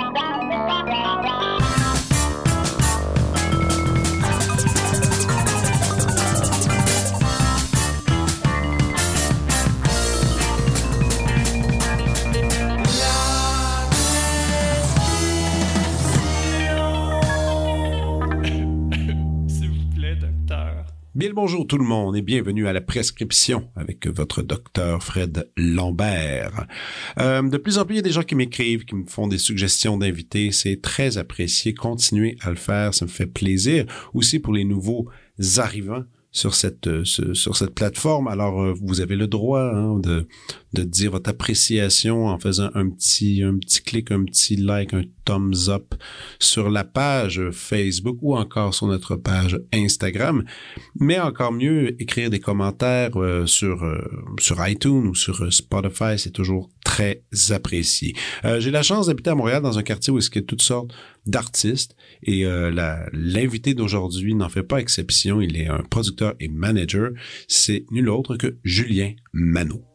down, down. Bien bonjour tout le monde et bienvenue à la prescription avec votre docteur Fred Lambert. Euh, de plus en plus, il y a des gens qui m'écrivent, qui me font des suggestions d'invités. C'est très apprécié. Continuez à le faire, ça me fait plaisir. Aussi pour les nouveaux arrivants sur cette euh, sur plateforme. Alors euh, vous avez le droit hein, de de dire votre appréciation en faisant un petit un petit clic, un petit like, un thumbs up sur la page Facebook ou encore sur notre page Instagram. Mais encore mieux, écrire des commentaires euh, sur sur iTunes ou sur Spotify, c'est toujours très apprécié. J'ai la chance d'habiter à Montréal dans un quartier où il y a toutes sortes d'artistes et l'invité d'aujourd'hui n'en fait pas exception. Il est un producteur et manager. C'est nul autre que Julien Manot.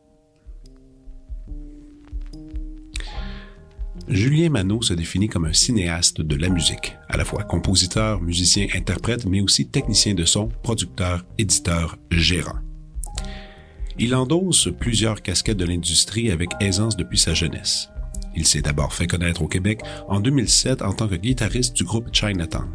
Julien Manot se définit comme un cinéaste de la musique, à la fois compositeur, musicien, interprète, mais aussi technicien de son, producteur, éditeur, gérant. Il endosse plusieurs casquettes de l'industrie avec aisance depuis sa jeunesse. Il s'est d'abord fait connaître au Québec en 2007 en tant que guitariste du groupe Chinatown.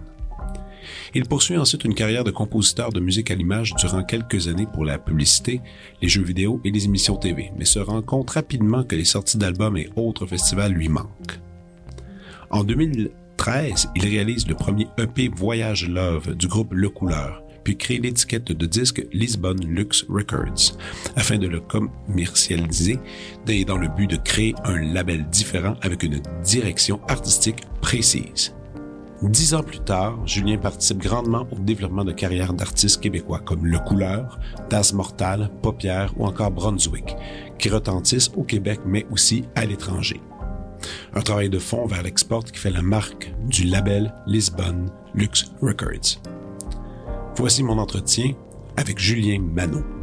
Il poursuit ensuite une carrière de compositeur de musique à l'image durant quelques années pour la publicité, les jeux vidéo et les émissions TV, mais se rend compte rapidement que les sorties d'albums et autres festivals lui manquent. En 2013, il réalise le premier EP Voyage Love du groupe Le Couleur, puis crée l'étiquette de disque Lisbon Lux Records, afin de le commercialiser dans le but de créer un label différent avec une direction artistique précise. Dix ans plus tard, Julien participe grandement au développement de carrières d'artistes québécois comme Le Couleur, Das Mortal, Paupière ou encore Brunswick, qui retentissent au Québec mais aussi à l'étranger. Un travail de fond vers l'export qui fait la marque du label Lisbonne Lux Records. Voici mon entretien avec Julien Manot.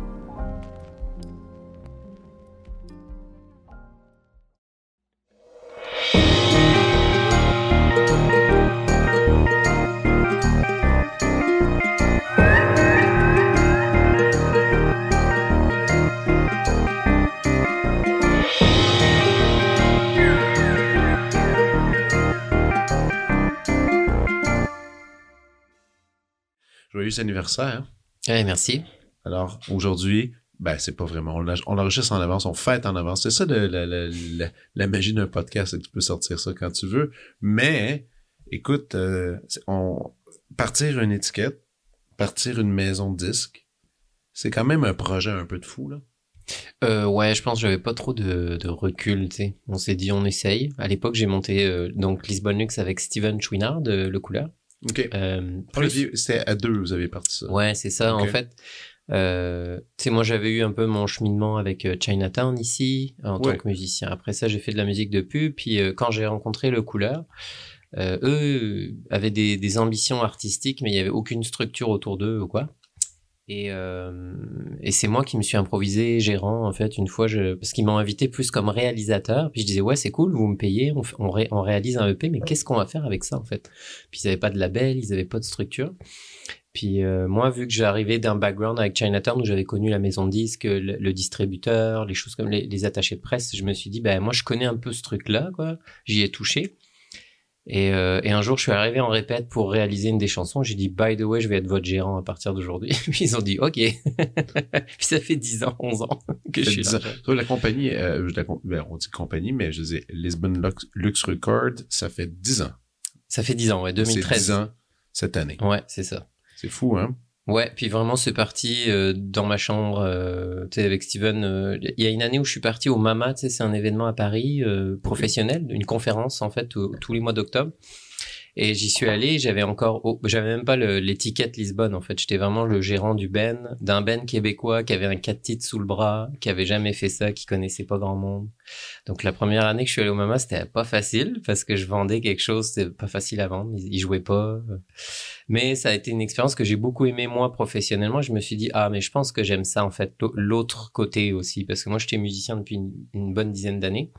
Joyeux anniversaire. Oui, merci. Alors, aujourd'hui, ben, c'est pas vraiment. On l'enregistre en avance, on fête en avance. C'est ça de, la, la, la, magie d'un podcast, c'est que tu peux sortir ça quand tu veux. Mais, écoute, euh, on, partir une étiquette, partir une maison de disque, c'est quand même un projet un peu de fou, là. Euh, ouais, je pense que j'avais pas trop de, de recul, tu sais. On s'est dit, on essaye. À l'époque, j'ai monté euh, donc Lisbonne Lux avec Steven Chouinard de Le Couleur. OK. Euh, C'était à deux, vous avez parti ça. Ouais, c'est ça. En fait, euh, tu sais, moi, j'avais eu un peu mon cheminement avec euh, Chinatown ici, en tant que musicien. Après ça, j'ai fait de la musique de pub. Puis euh, quand j'ai rencontré Le Couleur, euh, eux avaient des, des, ambitions artistiques, mais il y avait aucune structure autour d'eux ou quoi. Et, euh, et c'est moi qui me suis improvisé gérant en fait une fois je, parce qu'ils m'ont invité plus comme réalisateur. Puis je disais ouais c'est cool vous me payez on, on, on réalise un EP mais qu'est-ce qu'on va faire avec ça en fait? Puis ils avaient pas de label ils avaient pas de structure. Puis euh, moi vu que j'arrivais d'un background avec Chinatown où j'avais connu la maison de disque le, le distributeur les choses comme les, les, attachés de presse je me suis dit ben moi je connais un peu ce truc là quoi. J'y ai touché et, euh, et, un jour, je suis arrivé en répète pour réaliser une des chansons. J'ai dit, by the way, je vais être votre gérant à partir d'aujourd'hui. Puis ils ont dit, OK. Puis ça fait 10 ans, 11 ans que je suis là. Toi, la compagnie, euh, la, ben, on dit compagnie, mais je disais Lisbon Lux, Lux Record, ça fait 10 ans. Ça fait 10 ans, ouais, 2013. 10 ans cette année. Ouais, c'est ça. C'est fou, hein? Ouais, puis vraiment c'est parti euh, dans ma chambre, euh, tu sais avec Steven. Euh, il y a une année où je suis parti au Mama, tu sais c'est un événement à Paris euh, professionnel, une conférence en fait tous les mois d'octobre. Et j'y suis allé, j'avais encore, j'avais même pas l'étiquette Lisbonne en fait. J'étais vraiment le gérant du Ben, d'un Ben québécois qui avait un quatre titres sous le bras, qui avait jamais fait ça, qui connaissait pas grand monde. Donc la première année que je suis allé au Mama, c'était pas facile parce que je vendais quelque chose, c'était pas facile à vendre, ils, jouaient pas. Mais ça a été une expérience que j'ai beaucoup aimé moi professionnellement. Je me suis dit ah mais je pense que j'aime ça en fait l'autre côté aussi parce que moi j'étais musicien depuis une bonne dizaine d'années.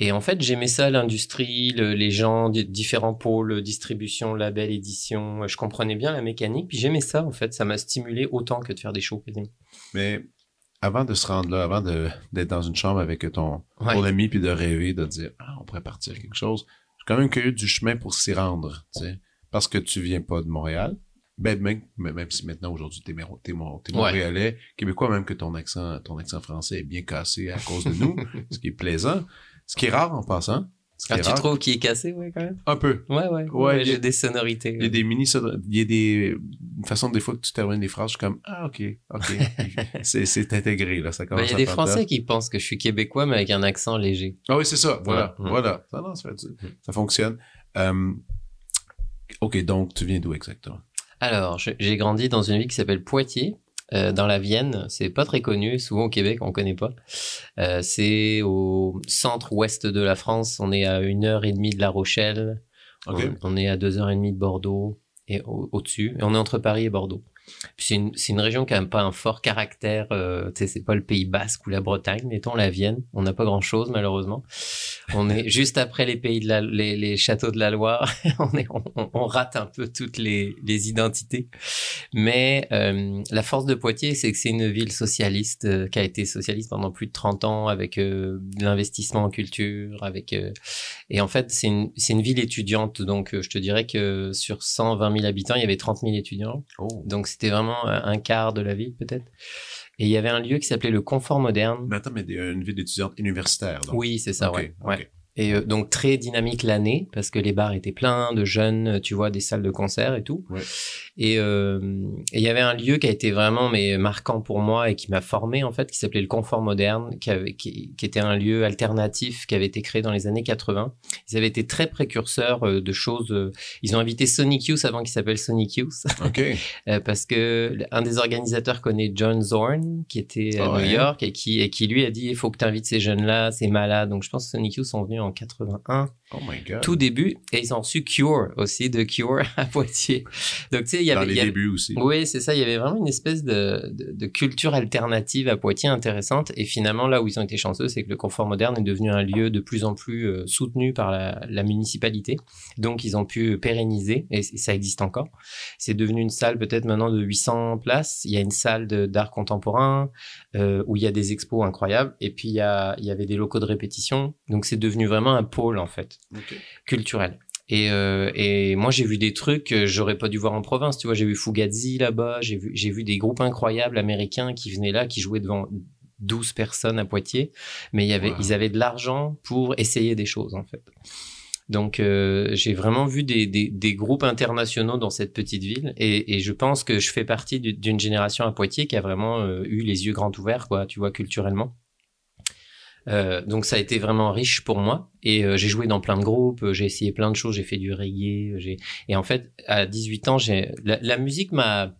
Et en fait, j'aimais ça, l'industrie, les gens, différents pôles, distribution, label, édition. Je comprenais bien la mécanique, puis j'aimais ça, en fait. Ça m'a stimulé autant que de faire des shows, quasiment. Mais avant de se rendre là, avant d'être dans une chambre avec ton, ami, puis de rêver, de dire, ah, on pourrait partir quelque chose, suis quand même curieux du chemin pour s'y rendre, tu sais. Parce que tu viens pas de Montréal. Ben, même, même si maintenant, aujourd'hui, t'es, es, Montréalais, Québécois, même que ton accent, ton accent français est bien cassé à cause de nous, ce qui est plaisant. Ce qui est rare en passant. Ah, tu trouves qu'il est cassé, ouais, quand même? Un peu. Ouais, ouais. ouais, j'ai des sonorités. Il y a des mini Il y a des façons, des fois, que tu termines des phrases, je suis comme, ah, ok, ok. c'est intégré, là. Ça commence ben, Il y a des Français qui pensent que je suis québécois, mais avec un accent léger. Ah oui, c'est ça. Voilà. Voilà. Ça, non, ça, ça fonctionne. Euh, ok, donc, tu viens d'où exactement? Alors, j'ai grandi dans une ville qui s'appelle Poitiers. Euh, dans la Vienne. C'est pas très connu, souvent au Québec on connaît pas. Euh, c'est au centre-ouest de la France. On est à une heure et demie de La Rochelle. On, est à deux heures et demie de Bordeaux et au-dessus. et on est entre Paris et Bordeaux. C'est une, une, région qui n'a pas un fort caractère. Euh, tu sais, c'est pas le Pays Basque ou la Bretagne, mettons la Vienne. On n'a pas grand chose malheureusement. On est juste après les pays de la, les, les châteaux de la Loire. on, est, on, on, rate un peu toutes les, les identités. Mais euh, la force de Poitiers, c'est que c'est une ville socialiste euh, qui a été socialiste pendant plus de 30 ans avec euh, l'investissement en culture, avec euh, et en fait c'est une c'est une ville étudiante. Donc je te dirais que sur 120 000 habitants, il y avait 30 000 étudiants. Oh. Donc c'était vraiment un quart de la ville peut-être. Et il y avait un lieu qui s'appelait le Confort Moderne. Mais attends, mais une ville d'étudiants universitaire. Donc. Oui, c'est ça, ouais. ouais. Et euh, donc très dynamique l'année parce que les bars étaient pleins de jeunes, tu vois, des salles de concert et tout. Ouais. Euh, et il y avait un lieu qui a été vraiment mais marquant pour moi et qui m'a formé en fait, qui s'appelait le Confort Moderne, qui, avait, qui, qui, était un lieu alternatif qui avait été créé dans les années 80. Ils avaient été très précurseurs euh, de choses. ils ont invité Sonic Youth avant qu'il s'appelle Sonic Youth. Ok. parce que un des organisateurs connaît John Zorn qui était à New York et qui et qui lui a dit il faut que tu invites ces jeunes là, c'est malade. Donc je pense que Sonic Youth sont venus en 81. Oh my God. Tout début. Et ils ont su Cure aussi, de Cure à Poitiers. Donc, tu sais, il y avait. Dans les débuts aussi. Oui, c'est ça. Il y avait vraiment une espèce de, de, culture alternative à Poitiers intéressante. Et finalement, là où ils ont été chanceux, c'est que le confort moderne est devenu un lieu de plus en plus euh, soutenu par la, la, municipalité. Donc, ils ont pu pérenniser, et, ça existe encore. C'est devenu une salle peut-être maintenant de 800 places. Il y a une salle d'art contemporain euh, où il y a des expos incroyables. Et puis, il y, a, il y avait des locaux de répétition. Donc, c'est devenu vraiment un pôle, en fait, culturel. Et, euh, et moi, j'ai vu des trucs que j'aurais pas dû voir en province. Tu vois, j'ai vu Fugazi là-bas, j'ai vu, j'ai vu des groupes incroyables américains qui venaient là, qui jouaient devant 12 personnes à Poitiers, mais il y avait, ils avaient de l'argent pour essayer des choses, en fait. Donc, euh, j'ai vraiment vu des, des, des, groupes internationaux dans cette petite ville, et, et je pense que je fais partie d'une génération à Poitiers qui a vraiment euh, eu les yeux grands ouverts, quoi, tu vois, culturellement. Euh, donc ça a été vraiment riche pour moi et euh, j'ai joué dans plein de groupes, j'ai essayé plein de choses, j'ai fait du reggae, j'ai et en fait à 18 ans, j'ai la, la, musique m'a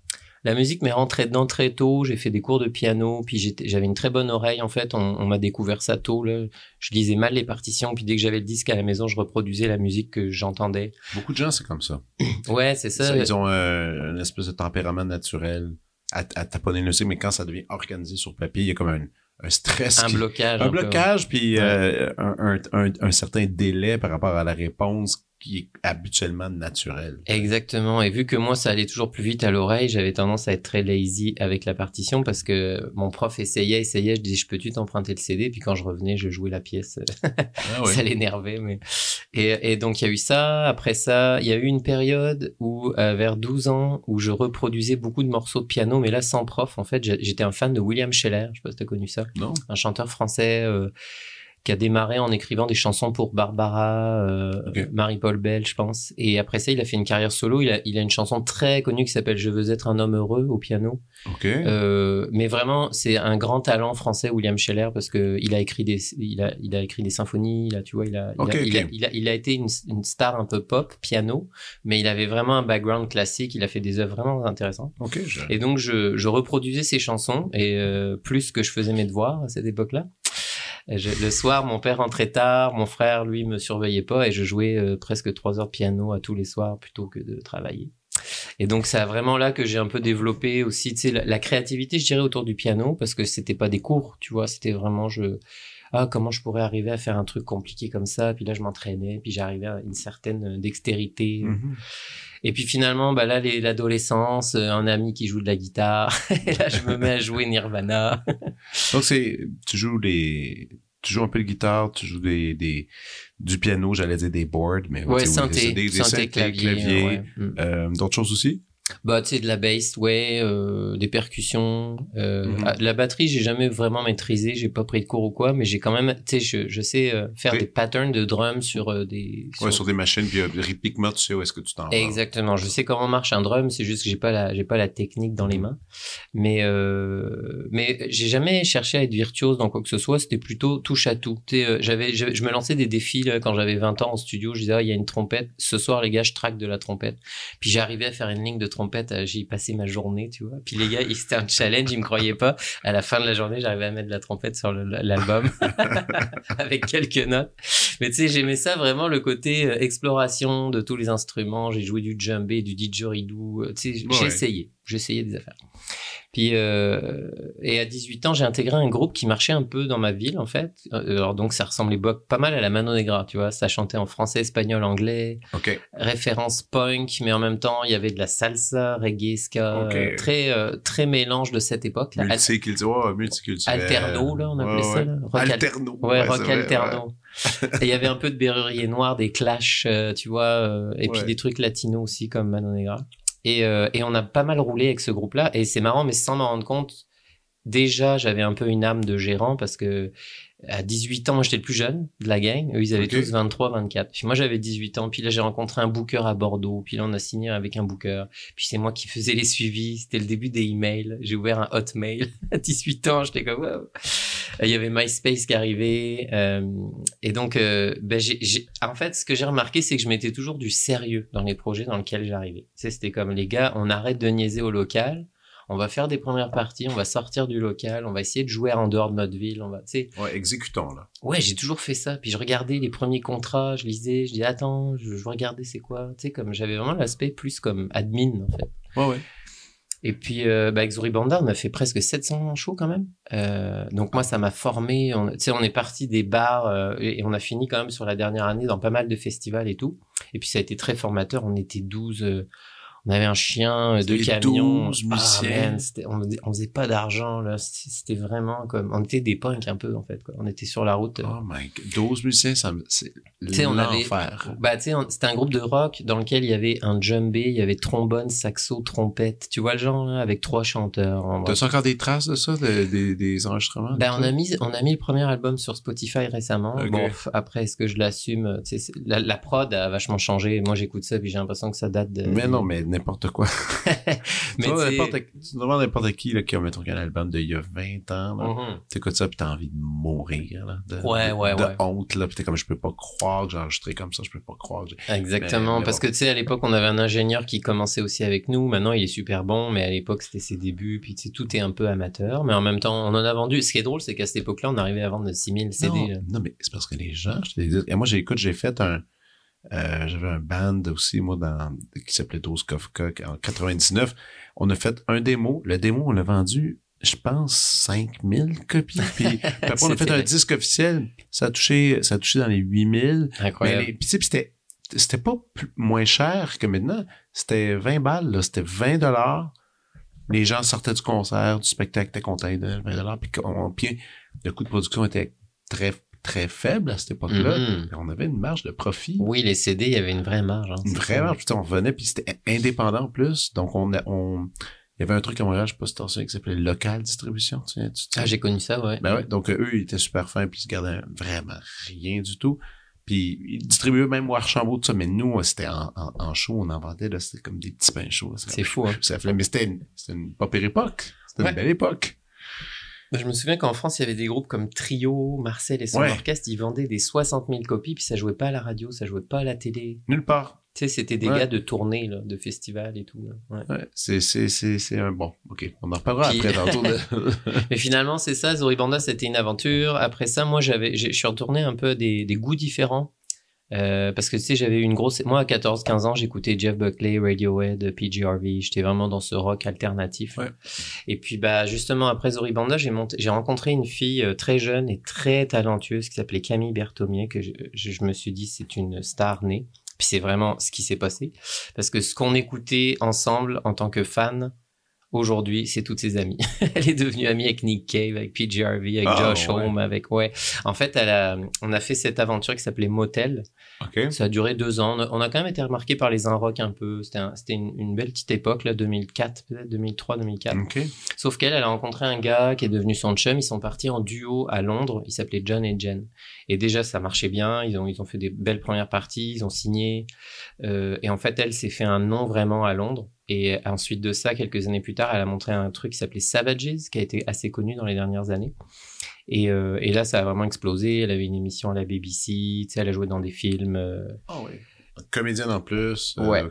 la musique m'est rentrée dedans très tôt, j'ai fait des cours de piano, puis j'avais une très bonne oreille en fait, on, on m'a découvert ça tôt là. Je lisais mal les partitions, puis dès que j'avais le disque à la maison, je reproduisais la musique que j'entendais. Beaucoup de gens c'est comme ça. ouais, c'est ça. Ils ont euh, une espèce de tempérament naturel à, à taponner le musique, mais quand ça devient organisé sur papier, il y a comme un un stress. Un blocage. Un, blocage, puis euh, un, un, un, certain délai par rapport à la réponse qui est habituellement naturel. Exactement. Et vu que moi, ça allait toujours plus vite à l'oreille, j'avais tendance à être très lazy avec la partition parce que mon prof essayait, essayait. Je disais, je peux-tu t'emprunter le CD? Puis quand je revenais, je jouais la pièce. Ah ça l'énervait. Mais... Et, et donc, il y a eu ça. Après ça, il y a eu une période où, euh, vers 12 ans, où je reproduisais beaucoup de morceaux de piano, mais là, sans prof. En fait, j'étais un fan de William Scheller. Je sais pas si t'as connu ça. Non. Un chanteur français. Euh, qui a démarré en écrivant des chansons pour Barbara, euh, Marie-Paul Bell, je pense. Et après ça, il a fait une carrière solo. Il a, il a une chanson très connue qui s'appelle Je veux être un homme heureux au piano. Okay. Euh, mais vraiment, c'est un grand talent français, William Scheller, parce que il a écrit des, il a, il a écrit des symphonies. Il a, tu vois, il a, okay, il, a, okay. il, a, il, a, été une, une, star un peu pop, piano, mais il avait vraiment un background classique. Il a fait des œuvres vraiment intéressantes. Je... Et donc, je, je reproduisais ses chansons et euh, plus que je faisais mes devoirs à cette époque-là le soir, mon père rentrait tard, mon frère, lui, me surveillait pas et je jouais euh, presque trois heures de piano à tous les soirs plutôt que de travailler. Et donc c'est vraiment là que j'ai un peu développé aussi, tu sais, la, la, créativité, je dirais, autour du piano parce que c'était pas des cours, tu vois, c'était vraiment je ah comment je pourrais arriver à faire un truc compliqué comme ça. Puis là je m'entraînais, puis j'arrivais à une certaine dextérité. Mhm. Et puis finalement, bah là, l'adolescence, euh, un ami qui joue de la guitare, et là, je me mets à jouer Nirvana. Donc c'est, tu joues des, tu joues un peu de guitare, tu joues des, des du piano, j'allais dire des boards, mais ouais, c'est des, des synthés, clavier, ouais. Mm. euh, d'autres choses aussi? Bah, tu sais, de la bass, ouais, euh, des percussions. Euh, Mhm. ah, La batterie, j'ai jamais vraiment maîtrisé, j'ai pas pris de cours ou quoi, mais j'ai quand même, tu sais, je, je sais euh, faire Oui. des patterns de drum sur euh, des. Ouais, sur des machines, puis rythmiquement, tu sais où est-ce que tu t'en vas. Exactement. Je sais comment marche un drum, c'est juste que j'ai pas la, j'ai pas la technique dans les mains. Mais, mais j'ai jamais cherché à être virtuose dans quoi que ce soit. C'était plutôt touche à tout. Tu sais, j'avais, je, me lançais des défis là, quand j'avais 20 ans en studio. Je disais, ah, il y a une trompette. Ce soir, les gars, je traque de la trompette. Puis j'arrivais à faire une ligne de trompette. Euh, J'y passais ma journée, tu vois. Puis les gars, c'était un challenge. Ils me croyaient pas. À la fin de la journée, j'arrivais à mettre de la trompette sur l'album avec quelques notes. Mais tu sais, j'aimais ça vraiment le côté euh, exploration de tous les instruments. J'ai joué du djembé, du didgeridoo. euh, Tu sais, Ouais. j'ai essayé. Essayé des affaires. Puis euh, et à 18 ans, j'ai intégré un groupe qui marchait un peu dans ma ville en fait. Euh, Alors donc ça ressemblait pas mal à la Mano Negra, tu vois. Ça chantait en français, espagnol, anglais, OK. référence punk, mais en même temps il y avait de la salsa, reggae, ska, Ok. euh, très euh, très mélange de cette époque. là. Multiculturel, multiculturel. Alterno là, on appelait Ouais, ça. Là. Rock al- Alterno. Ouais, rock vrai, alterno. Et il y avait un peu de Berrurier Noir, des Clash, euh, tu vois, et puis des trucs latinos aussi comme Mano Negra. Et, euh, et on a pas mal roulé avec ce groupe-là. Et c'est marrant, mais sans m'en rendre compte, déjà j'avais un peu une âme de gérant parce que à 18 ans, moi j'étais le plus jeune de la gang. Eux, ils avaient tous 23, 24. Puis moi j'avais 18 ans. Puis là j'ai rencontré un booker à Bordeaux. Puis là on a signé avec un booker. Puis c'est moi qui faisais les suivis. C'était le début des emails. J'ai ouvert un hotmail à 18 ans. J'étais comme wow. Il y avait MySpace qui arrivait. euh, et donc, euh, ben, en fait, ce que j'ai remarqué, c'est que je mettais toujours du sérieux dans les projets dans lesquels j'arrivais. Tu sais, c'était comme les gars, on arrête de niaiser au local. On va faire des premières parties, on va sortir du local, on va essayer de jouer en dehors de notre ville, on va, tu sais. Ouais, exécutons, là. Ouais, j'ai toujours fait ça. Puis je regardais les premiers contrats, je lisais, je dis attends, je, je regardais c'est quoi. Tu sais, comme j'avais vraiment l'aspect plus comme admin en fait. Ouais, ouais. Et puis, euh, bah, avec on a fait presque 700 shows quand même. Euh, donc moi, ça m'a formé. On- Tu sais, on est parti des bars euh, et, et on a fini quand même sur la dernière année dans pas mal de festivals et tout. Et puis ça a été très formateur. On était 12. Euh, on avait un chien, euh, deux camions. 12 Ah, man, on, faisait- on faisait pas d'argent là. C'était vraiment comme, on était des punks un peu en fait. Quoi. On était sur la route. euh, Oh my god. 12 musiciens, ça me, c'est l'enfer. Bah, tu sais, c'était un groupe de rock dans lequel il y avait un djembé, il y avait trombone, saxo, trompette. Tu vois le genre, là, avec trois chanteurs. T'as encore des traces de ça, de- des, des enregistrements? De on a mis, on a mis le premier album sur Spotify récemment. Bon, après, est-ce que je l'assume? C'est- la, la prod a vachement changé. Moi, j'écoute ça, puis j'ai l'impression que ça date de... Mais non, mais n'importe quoi. mais tu, tu tu demandes n'importe qui, là, qui a, mettons, un album d'il y a 20 ans, là. Mhm. T'écoutes ça, pis t'as envie de mourir, là. De, Ouais, de- ouais, de ouais. honte, là. Pis t'es comme, je peux pas croire que j'ai enregistré comme ça, je peux pas croire que j'ai... Exactement, Mais- mais parce bon. que tu sais, à l'époque, on avait un ingénieur qui commençait aussi avec nous. Maintenant, il est super bon, mais à l'époque, c'était ses débuts. Puis tu sais, tout est un peu amateur, mais en même temps, on en a vendu. Ce qui est drôle, c'est qu'à cette époque-là, on arrivait à vendre 6000 CD. non, là. non, mais c'est parce que les gens, je te dis, et moi, j'ai, écoute, j'ai fait un, euh, j'avais un band aussi, moi, dans, qui s'appelait Dose Kafka, en 99. On a fait un démo. Le démo, on l'a vendu, je pense, 5000 copies. Puis, après, on a fait un disque officiel. Ça a touché, ça a touché dans les 8000. Mais Incroyable. puis, c'était, c'était pas plus- moins cher que maintenant. C'était 20 balles, là. C'était 20 dollars. Les gens sortaient du concert, du spectacle, étaient contents de 20 dollars. Puis, on- puis le coût de production était très, très faible à cette époque-là. Puis On avait une marge de profit. Oui, les CD, il y avait une vraie marge. hein. Une vraie marge. Puis, on revenait, puis c'était indépendant en plus. Donc, on, on, il y avait un truc à Montréal, je sais pas si t'en souviens, qui s'appelait Local Distribution. Tu, tu Ah, j'ai connu ça, ouais. ben ouais, donc euh, eux, ils étaient super fins, puis ils se gardaient vraiment rien du tout. Puis ils distribuaient même au Archambault, tout ça, mais nous, c'était en, en, en show, on en vendait, là, c'était comme des petits pains chauds. C'est fou, hein. Ça mais c'était une, une pas pire époque. C'était Ouais. une belle époque. Je me souviens qu'en France, il y avait des groupes comme Trio, Marcel et son Ouais. orchestre, ils vendaient des 60 000 copies, puis ça jouait pas à la radio, ça jouait pas à la télé. Nulle part. Tu sais, c'était des Ouais. gars de tournée, là, de festivals et tout. Ouais. Ouais, c'est, c'est, c'est, c'est un bon. OK. On en reparlera Puis- après de... Mais finalement, c'est ça, Zoribanda, c'était une aventure. Après ça, moi, j'avais, je suis retourné un peu à des, des goûts différents. Euh, parce que tu sais, j'avais eu une grosse. Moi, à 14-15 ans, j'écoutais Jeff Buckley, Radiohead, PGRV. J'étais vraiment dans ce rock alternatif. Et puis, bah, justement, après Zoribanda, j'ai monté... j'ai rencontré une fille euh, très jeune et très talentueuse qui s'appelait Camille Berthomier, que je, je, me suis dit, c'est une star née. Puis c'est vraiment ce qui s'est passé. Parce que ce qu'on écoutait ensemble en tant que fans, Aujourd'hui, c'est toutes ses amies. elle est devenue amie avec Nick Cave, avec PJ Harvey, avec ah, Josh Home, avec ouais. En fait, elle a, on a fait cette aventure qui s'appelait Motel. Okay. Ça a duré deux ans. On a, quand même été remarqué par les rock un peu. C'était c'était une, une, belle petite époque là, 2004 peut-être, 2003, 2004. Okay. Sauf qu'elle, elle a rencontré un gars qui est devenu son chum. Ils sont partis en duo à Londres. Il s'appelait John et Jen. Et déjà, ça marchait bien. Ils ont, ils ont fait des belles premières parties. Ils ont signé. Euh, et en fait, elle s'est fait un nom vraiment à Londres. Et ensuite de ça, quelques années plus tard, elle a montré un truc qui s'appelait Savages, qui a été assez connu dans les dernières années. Et, euh, et, là, ça a vraiment explosé. Elle avait une émission à la BBC, tu sais, elle a joué dans des films. Euh, oh oui. Comédienne en plus. Euh, ouais.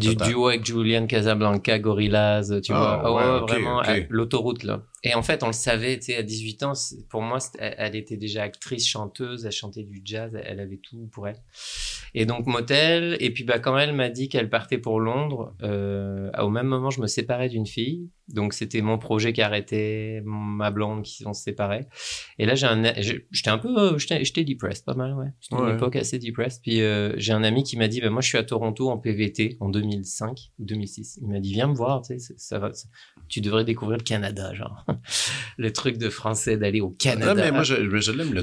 du duo avec Julian Casablanca, Gorillaz, tu vois. Oh, ouais, vraiment, l'autoroute, là. Et en fait, on le savait, tu sais, à 18 ans, pour moi, elle, était déjà actrice, chanteuse, elle chantait du jazz, elle avait tout pour elle. Et donc, motel. Et puis, bah, quand elle m'a dit qu'elle partait pour Londres, euh, au même moment, je me séparais d'une fille. Donc, c'était mon projet qui arrêtait, ma blonde qui s'en séparait. Et là, j'ai un, j'étais un peu, j'étais depressed, pas mal, ouais. C'était une époque assez depressed. Puis, euh, j'ai un ami qui m'a dit, bah, moi, je suis à Toronto en PVT en 2005 ou 2006. Il m'a dit, viens me voir, tu sais, ça va, tu devrais découvrir le Canada, genre. le truc de français d'aller au Canada. Non, mais moi, je, je l'aime,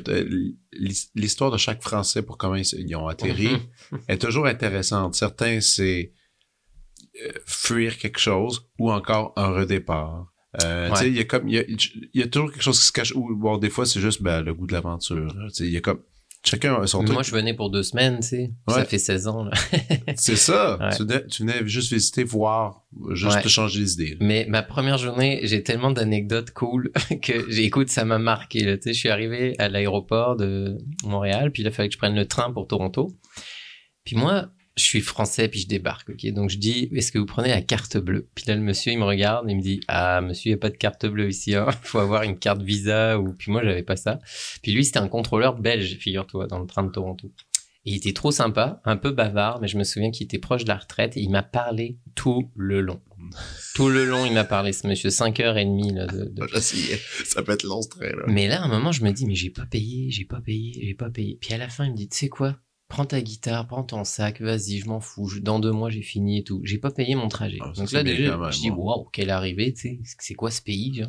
l'histoire de chaque français pour comment ils, ont atterri mhm. est toujours intéressante. Certains, c'est euh, fuir quelque chose ou encore un redépart. Euh, il y a comme il y a, toujours quelque chose qui se cache ou bon des fois c'est juste ben, le goût de l'aventure il y a comme Chacun a son Moi, je venais pour deux semaines, tu sais. Ça fait 16 ans, c'est ça. Tu, venais, juste visiter, voir, juste te changer les idées. Mais ma première journée, j'ai tellement d'anecdotes cool que, j'écoute, ça m'a marqué, Tu sais, je suis arrivé à l'aéroport de Montréal, puis il a fallu que je prenne le train pour Toronto. Puis moi, je suis français puis je débarque, ok. Donc je dis, est-ce que vous prenez la carte bleue? Puis là le monsieur il me regarde et il me dit, ah monsieur il y a pas de carte bleue ici, hein. faut avoir une carte Visa ou puis moi j'avais pas ça. Puis lui c'était un contrôleur belge, figure-toi, dans le train de Toronto. Et il était trop sympa, un peu bavard, mais je me souviens qu'il était proche de la retraite et il m'a parlé tout le long. tout le long, il m'a parlé, ce monsieur, 5h30. Là, de, de... Ça peut être long, là. Mais là, à un moment, je me dis, mais j'ai pas payé, j'ai pas payé, j'ai pas payé. Puis à la fin, il me dit, tu sais quoi? Prends ta guitare, prends ton sac, vas-y, je m'en fous. Dans deux mois, j'ai fini et tout. J'ai pas payé mon trajet. Ah, Donc là, déjà, je dis, waouh, quelle arrivée, tu sais. C'est quoi ce pays,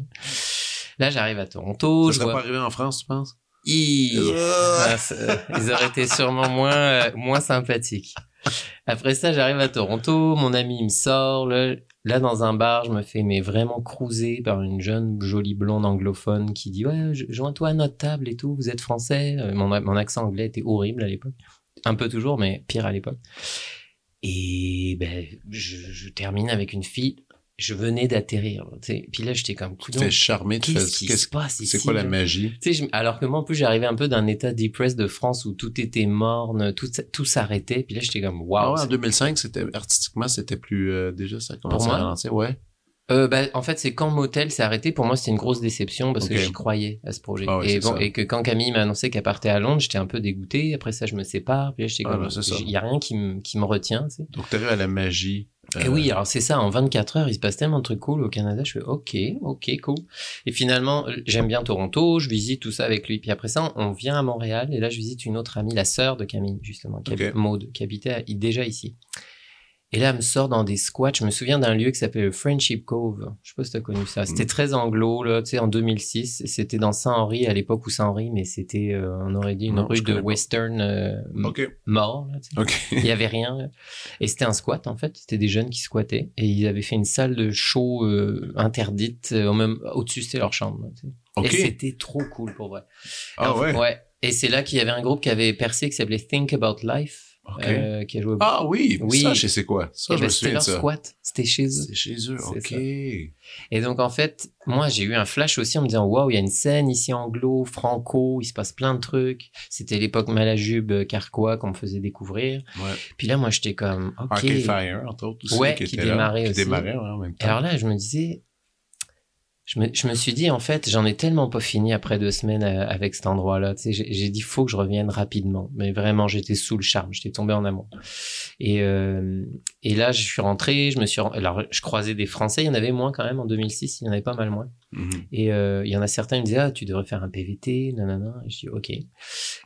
Là, j'arrive à Toronto. Ça je serait pas arrivé en France, tu penses? Ah, ils auraient été sûrement moins, euh, moins sympathiques. Après ça, j'arrive à Toronto. Mon ami, il me sort, là. Là, dans un bar, je me fais mais vraiment cruiser par une jeune jolie blonde anglophone qui dit ouais, joins-toi à notre table et tout. Vous êtes français. Euh, mon, mon accent anglais était horrible à l'époque un peu toujours, mais pire à l'époque. Et ben, je, termine avec une fille. Je venais d'atterrir. Puis là, j'étais comme Tu fais charmer, qu'est-ce qui se passe C'est quoi la magie Alors que moi, en plus, j'arrivais un peu d'un état depressed de France où tout était morne, tout, tout s'arrêtait. Puis là, j'étais comme waouh. Ah en 2005, c'était artistiquement, c'était plus euh, déjà ça commençait à ralentir. Ouais euh, bah, en fait, c'est quand Motel s'est arrêté, pour moi, c'était une grosse déception parce que j'y croyais à ce projet. Ah et, bon, et que quand Camille m'a annoncé qu'elle partait à Londres, j'étais un peu dégoûté. Après ça, je me sépare. Puis j'étais ah, comme, bah, il y a rien qui, me qui me retient. Tu sais. Donc, t'arrives à la magie. Et oui, alors c'est ça, en 24 heures, il se passe tellement de trucs cool au Canada, je fais ok, ok, cool. Et finalement, j'aime bien Toronto, je visite tout ça avec lui. Puis après ça, on vient à Montréal et là, je visite une autre amie, la sœur de Camille, justement, qui Maude, qui habitait déjà ici. Et là, elle me sort dans des squats. Je me souviens d'un lieu qui s'appelle le Friendship Cove. Je sais pas si t'as connu ça. C'était mm. très anglo, là, tu sais, en 2006. C'était dans Saint-Henri, à l'époque où Saint-Henri, mais c'était, euh, on aurait dit une rue de western euh, mort. Là, Il y avait rien. Et c'était un squat, en fait. C'était des jeunes qui squattaient. Et ils avaient fait une salle de show euh, interdite. au même au-dessus, c'était leur chambre. Et c'était trop cool, pour vrai. Ah ouais? Ouais. Et c'est là qu'il y avait un groupe qui avait percé qui s'appelait Think About Life euh, qui a joué. Ah oui, oui. ça, je sais quoi? Ça, eh je ben, me souviens de ça. squat. C'était chez eux. C'était chez eux, ok. Et donc, en fait, moi, j'ai eu un flash aussi en me disant, waouh, il y a une scène ici anglo, franco, il se passe plein de trucs. C'était l'époque Malajube, euh, Carquois qu'on me faisait découvrir. Ouais. Puis là, moi, j'étais comme, ok. Arcade Fire, entre autres, aussi, ouais, qui, démarrait aussi. Démarrait, ouais, en même temps. Et alors là, je me disais, je me, je me suis dit, en fait, j'en ai tellement pas fini après deux semaines euh, avec cet endroit-là. Tu sais, j'ai, dit, faut que je revienne rapidement. Mais vraiment, j'étais sous le charme. J'étais tombé en amour. Et, euh, et là, je suis rentré. Je me suis, alors, je croisais des Français. Il y en avait moins quand même en 2006. Il y en avait pas mal moins. Mhm. Et euh, il y en a certains qui me disaient, ah, tu devrais faire un PVT, nanana. Et je dis, ok. Et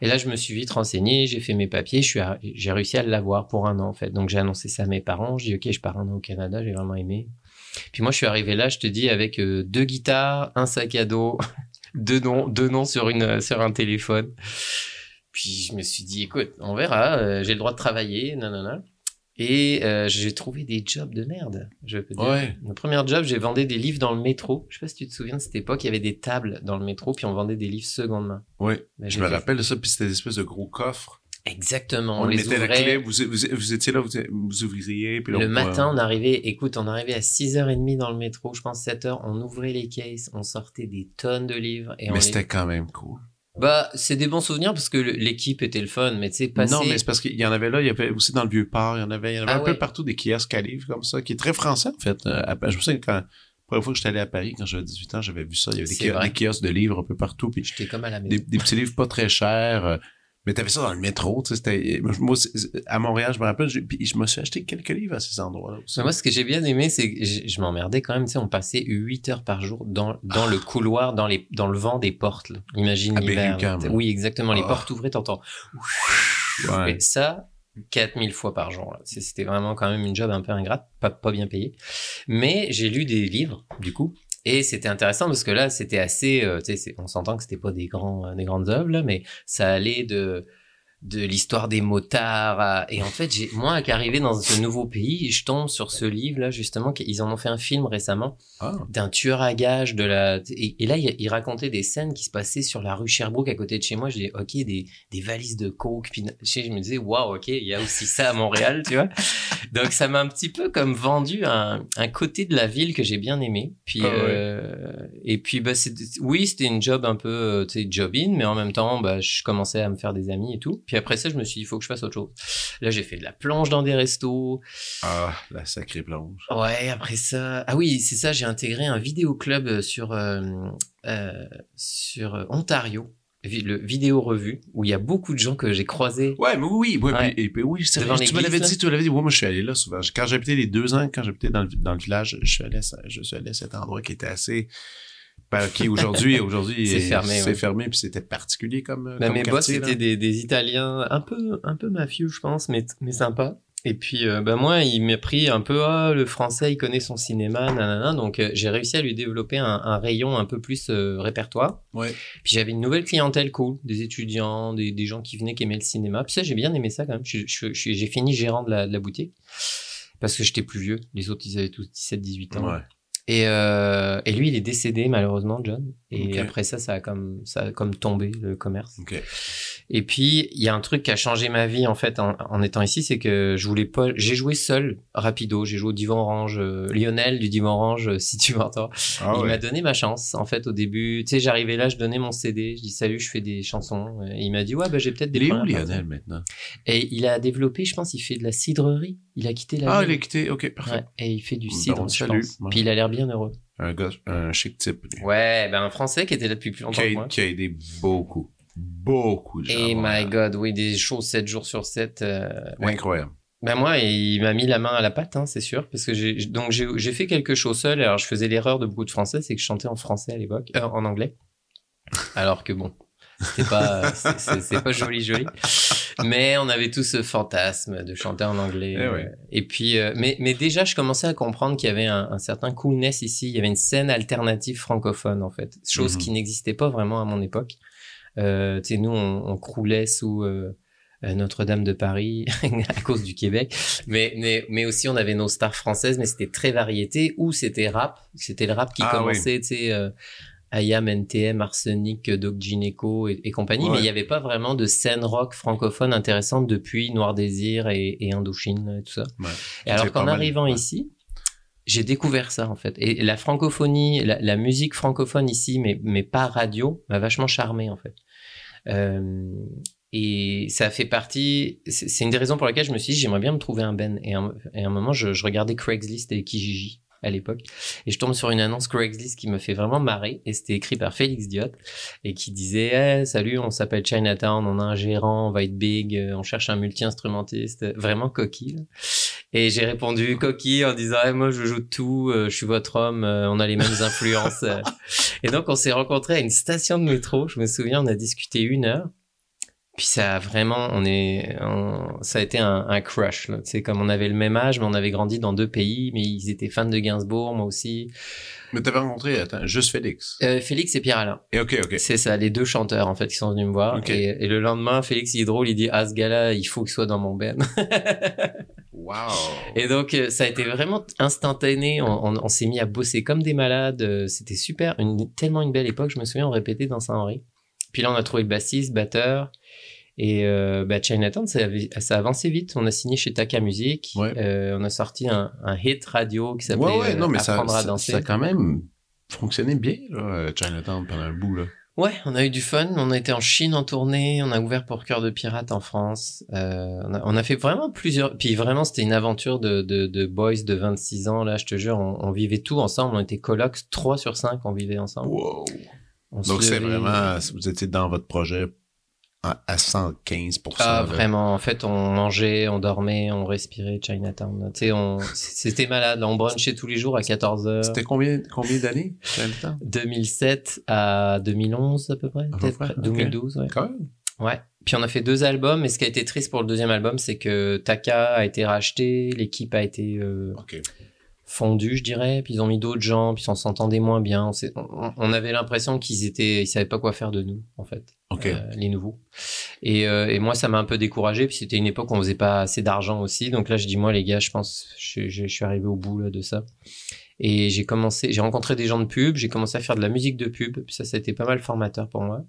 là, je me suis vite renseigné. J'ai fait mes papiers. Je suis, j'ai réussi à l'avoir pour un an, en fait. Donc, j'ai annoncé ça à mes parents. Je dis, ok, je pars un an au Canada. J'ai vraiment aimé. Puis moi, je suis arrivé là, je te dis, avec euh, deux guitares, un sac à dos, deux noms, deux noms sur une sur un téléphone. Puis je me suis dit, écoute, on verra. euh, j'ai le droit de travailler, nanana. Et euh, j'ai trouvé des jobs de merde. Je peux dire. Ouais. Mon premier job, j'ai vendu des livres dans le métro. Je sais pas si tu te souviens de cette époque, il y avait des tables dans le métro, puis on vendait des livres seconde main. Oui, Ben, je me fait- rappelle de ça, puis c'était des espèces de gros coffres. Exactement. On, les mettait la ouvrait. clé, vous, vous, vous étiez là, vous, vous ouvriez, puis là, Le on- matin, on arrivait, écoute, on arrivait à 6h30 dans le métro, je pense 7h, on ouvrait les caisses, on sortait des tonnes de livres. Et Mais les- c'était quand même cool. Bah, c'est des bons souvenirs parce que l'équipe était le fun, mais tu sais, passer... Non, mais c'est parce qu'il y en avait là, il y avait aussi dans le vieux port, il y en avait, il y en avait Ah un peu partout des kiosques à livres comme ça, qui est très français en fait. Euh, je me souviens quand la première fois que j'étais allé à Paris, quand j'avais 18 ans, j'avais vu ça. Il y avait des, C'est ki- vrai. des kiosques de livres un peu partout, J'étais comme à la maison. des, des petits livres pas très chers. Mais t'avais ça dans le métro, tu sais, moi, à Montréal, je me rappelle, puis je me suis acheté quelques livres à ces endroits-là aussi. Mais moi, ce que j'ai bien aimé, c'est que je, je m'emmerdais quand même, tu sais, on passait 8 heures par jour dans, dans le couloir, dans, les, dans le vent des portes. là. Imagine À l'hiver. Oui, exactement. Les Ah. portes ouvraient, t'entends. Ouais. Et ça, 4000 fois par jour. C'était vraiment quand même une job un peu ingrate, pas, pas bien payé. Mais j'ai lu des livres, du coup. Et c'était intéressant parce que là, c'était assez, euh, on s'entend que c'était pas des grands, euh, des grandes œuvres, mais ça allait de, de l'histoire des motards à- et en fait, j'ai, moi, qui arrivé dans ce nouveau pays, je tombe sur ce livre-là, justement, qu'ils en ont fait un film récemment Ah. d'un tueur à gages de la et, et là il, il racontait des scènes qui se passaient sur la rue Sherbrooke à côté de chez moi je dis ok des, des valises de coke puis je, me disais waouh ok il y a aussi ça à Montréal tu vois donc ça m'a un petit peu comme vendu un, un côté de la ville que j'ai bien aimé puis Ah ouais. euh, et puis bah oui c'était une job un peu euh, tu sais job in mais en même temps bah je commençais à me faire des amis et tout puis après ça je me suis dit il faut que je fasse autre chose là j'ai fait de la planche dans des restos Ah, la sacrée plonge. Ouais, après ça. Ah oui, c'est ça, j'ai intégré un vidéoclub euh, sur, euh, euh, sur Ontario, le vidéo revue, où il y a beaucoup de gens que j'ai croisés. Ouais, mais oui, oui, Ouais. et puis oui, c'est. Tu me l'avais dit, tu me l'avais dit. Ouais, moi, je suis allé là souvent. Quand j'habitais les deux ans, quand j'habitais dans le, dans le village, je suis allé, à, je suis allé à cet endroit qui était assez, qui aujourd'hui, aujourd'hui, C'est est- fermé, C'est ouais. fermé, puis c'était particulier comme, Bah, comme mes boss étaient des, des Italiens un peu, un peu mafieux, je pense, mais, mais sympa. Et puis, euh, bah, moi, il m'a pris un peu, ah, le français, il connaît son cinéma, nanana. Donc, euh, j'ai réussi à lui développer un, un rayon un peu plus euh, répertoire. Ouais. Puis j'avais une nouvelle clientèle cool, des étudiants, des, des gens qui venaient, qui aimaient le cinéma. Puis ça, j'ai bien aimé ça quand même. J'ai fini gérant de la, de la boutique parce que j'étais plus vieux. Les autres, ils avaient tous 17-18 ans. Ouais. Et, euh, et lui, il est décédé malheureusement, John. Et après ça, ça a comme ça a comme tombé le commerce. Et puis il y a un truc qui a changé ma vie en fait en, en étant ici, c'est que je voulais pas. J'ai joué seul, rapido. J'ai joué au Divan Orange, euh, Lionel du Divan Orange, euh, si tu m'entends. Ah, il ouais. m'a donné ma chance en fait au début. Tu sais, j'arrivais là, je donnais mon CD, je dis salut, je fais des chansons. Et il m'a dit ouais, bah j'ai peut-être des. Il est où, premières Lionel, maintenant? Et il a développé, je pense, il fait de la cidrerie. Il a quitté la. Ah, ville. il est quitté. OK, parfait. Ouais, et il fait du cidre, pense. Ouais. Puis il a l'air bien heureux. Un chic type. lui. Ouais, ben un Français qui était là depuis plus longtemps Qui que a, moi. qui a aidé beaucoup, beaucoup de gens. Et my. God, oui, des shows 7 jours sur 7. euh. Incroyable. Ben moi, il m'a mis la main à la pâte, hein, c'est sûr, parce que j'ai donc j'ai fait quelque chose seul. Alors je faisais l'erreur de beaucoup de Français, c'est que je chantais en français à l'époque, euh, en anglais. Alors que bon, c'était pas c'est- c'est pas joli joli. Mais on avait tous ce fantasme de chanter en anglais. Eh ouais. euh, Et puis, euh, mais mais déjà, je commençais à comprendre qu'il y avait un, un certain coolness ici. Il y avait une scène alternative francophone en fait, chose Mhm. qui n'existait pas vraiment à mon époque. Euh, tu sais, nous, on, on croulait sous euh, euh, Notre-Dame de Paris à cause du Québec, mais, mais mais aussi on avait nos stars françaises, mais c'était très variété ou c'était rap, c'était le rap qui Ah, commençait, tu sais. Euh, IAM, NTM, Arsenic, Doc Gineco et, et compagnie, Ouais. mais il n'y avait pas vraiment de scène rock francophone intéressante depuis Noir Désir et, et Indochine et tout ça. Ouais. Et alors qu'en arrivant ici, j'ai découvert ça en fait. Et la francophonie, la, musique francophone ici, mais, mais pas radio, m'a vachement charmé en fait. Euh, et ça fait partie, c'est une des raisons pour laquelle je me suis dit, j'aimerais bien me trouver un Ben. Et à un, et à un moment, je, je regardais Craigslist et Kijiji. À l'époque. Et je tombe sur une annonce Craigslist qui me fait vraiment marrer. Et c'était écrit par Félix Diot et qui disait eh, Salut, on s'appelle Chinatown, on a un gérant, on va être big, euh, on cherche un multi-instrumentiste. Vraiment coquille. Et j'ai répondu coquille en disant eh, Moi, je joue tout, euh, je suis votre homme, euh, on a les mêmes influences. et donc, on s'est rencontrés à une station de métro. Je me souviens, on a discuté une heure. Puis ça a vraiment, on est, ça a été un, un crush. C'est comme on avait le même âge, mais on avait grandi dans deux pays, mais ils étaient fans de Gainsbourg, moi aussi. Mais t'avais rencontré, attends, juste Félix. Euh, Félix et Pierre Alain. Et ok, ok. C'est ça, les deux chanteurs en fait qui sont venus me voir. Et, le lendemain, Félix il est drôle, il dit ah ce gars-là, il faut qu'il soit dans mon band. wow. Et donc euh, ça a été vraiment instantané. On, on, on s'est mis à bosser comme des malades. Euh, c'était super, une, tellement une belle époque. Je me souviens, on répétait dans Saint-Henri. Puis là, on a trouvé le bassiste, batteur. Et euh, bah, Chinatown, ça, ça a avancé vite. On a signé chez Taka Music. Euh, on a sorti un, un hit radio qui s'appelait ouais, non, mais Apprendre ça, à danser. Ça, a quand même fonctionné bien, là, Chinatown, pendant un bout. Là. Ouais, on a eu du fun. On a été en Chine en tournée. On a ouvert pour Cœur de Pirate en France. Euh, on, a, on, a, fait vraiment plusieurs. Puis vraiment, c'était une aventure de, de, de, boys de 26 ans. Là, je te jure, on, on, vivait tout ensemble. On était colocs, 3 sur 5, on vivait ensemble. Wow. Donc c'est vraiment, vous étiez dans votre projet à 115 Ah, vraiment. En fait, on mangeait, on dormait, on respirait Chinatown. Tu sais, on, c'était malade. On brunchait tous les jours à 14 heures. C'était combien, combien d'années, Chinatown? 2007 à 2011, à peu près. Peut-être 2012, ouais. Quand même. Ouais. Puis on a fait deux albums, et ce qui a été triste pour le deuxième album, c'est que Taka a été racheté, l'équipe a été euh, fondue, je dirais. Puis ils ont mis d'autres gens, puis on s'entendait moins bien. On, on avait l'impression qu'ils étaient, ils savaient pas quoi faire de nous, en fait. Okay. Euh, les nouveaux. Et, euh, et moi, ça m'a un peu découragé. Puis c'était une époque où on faisait pas assez d'argent aussi. Donc là, je dis moi, les gars, je pense, je, je, je suis arrivé au bout là, de ça. Et j'ai commencé, j'ai rencontré des gens de pub, j'ai commencé à faire de la musique de pub, puis ça, ça a été pas mal formateur pour moi.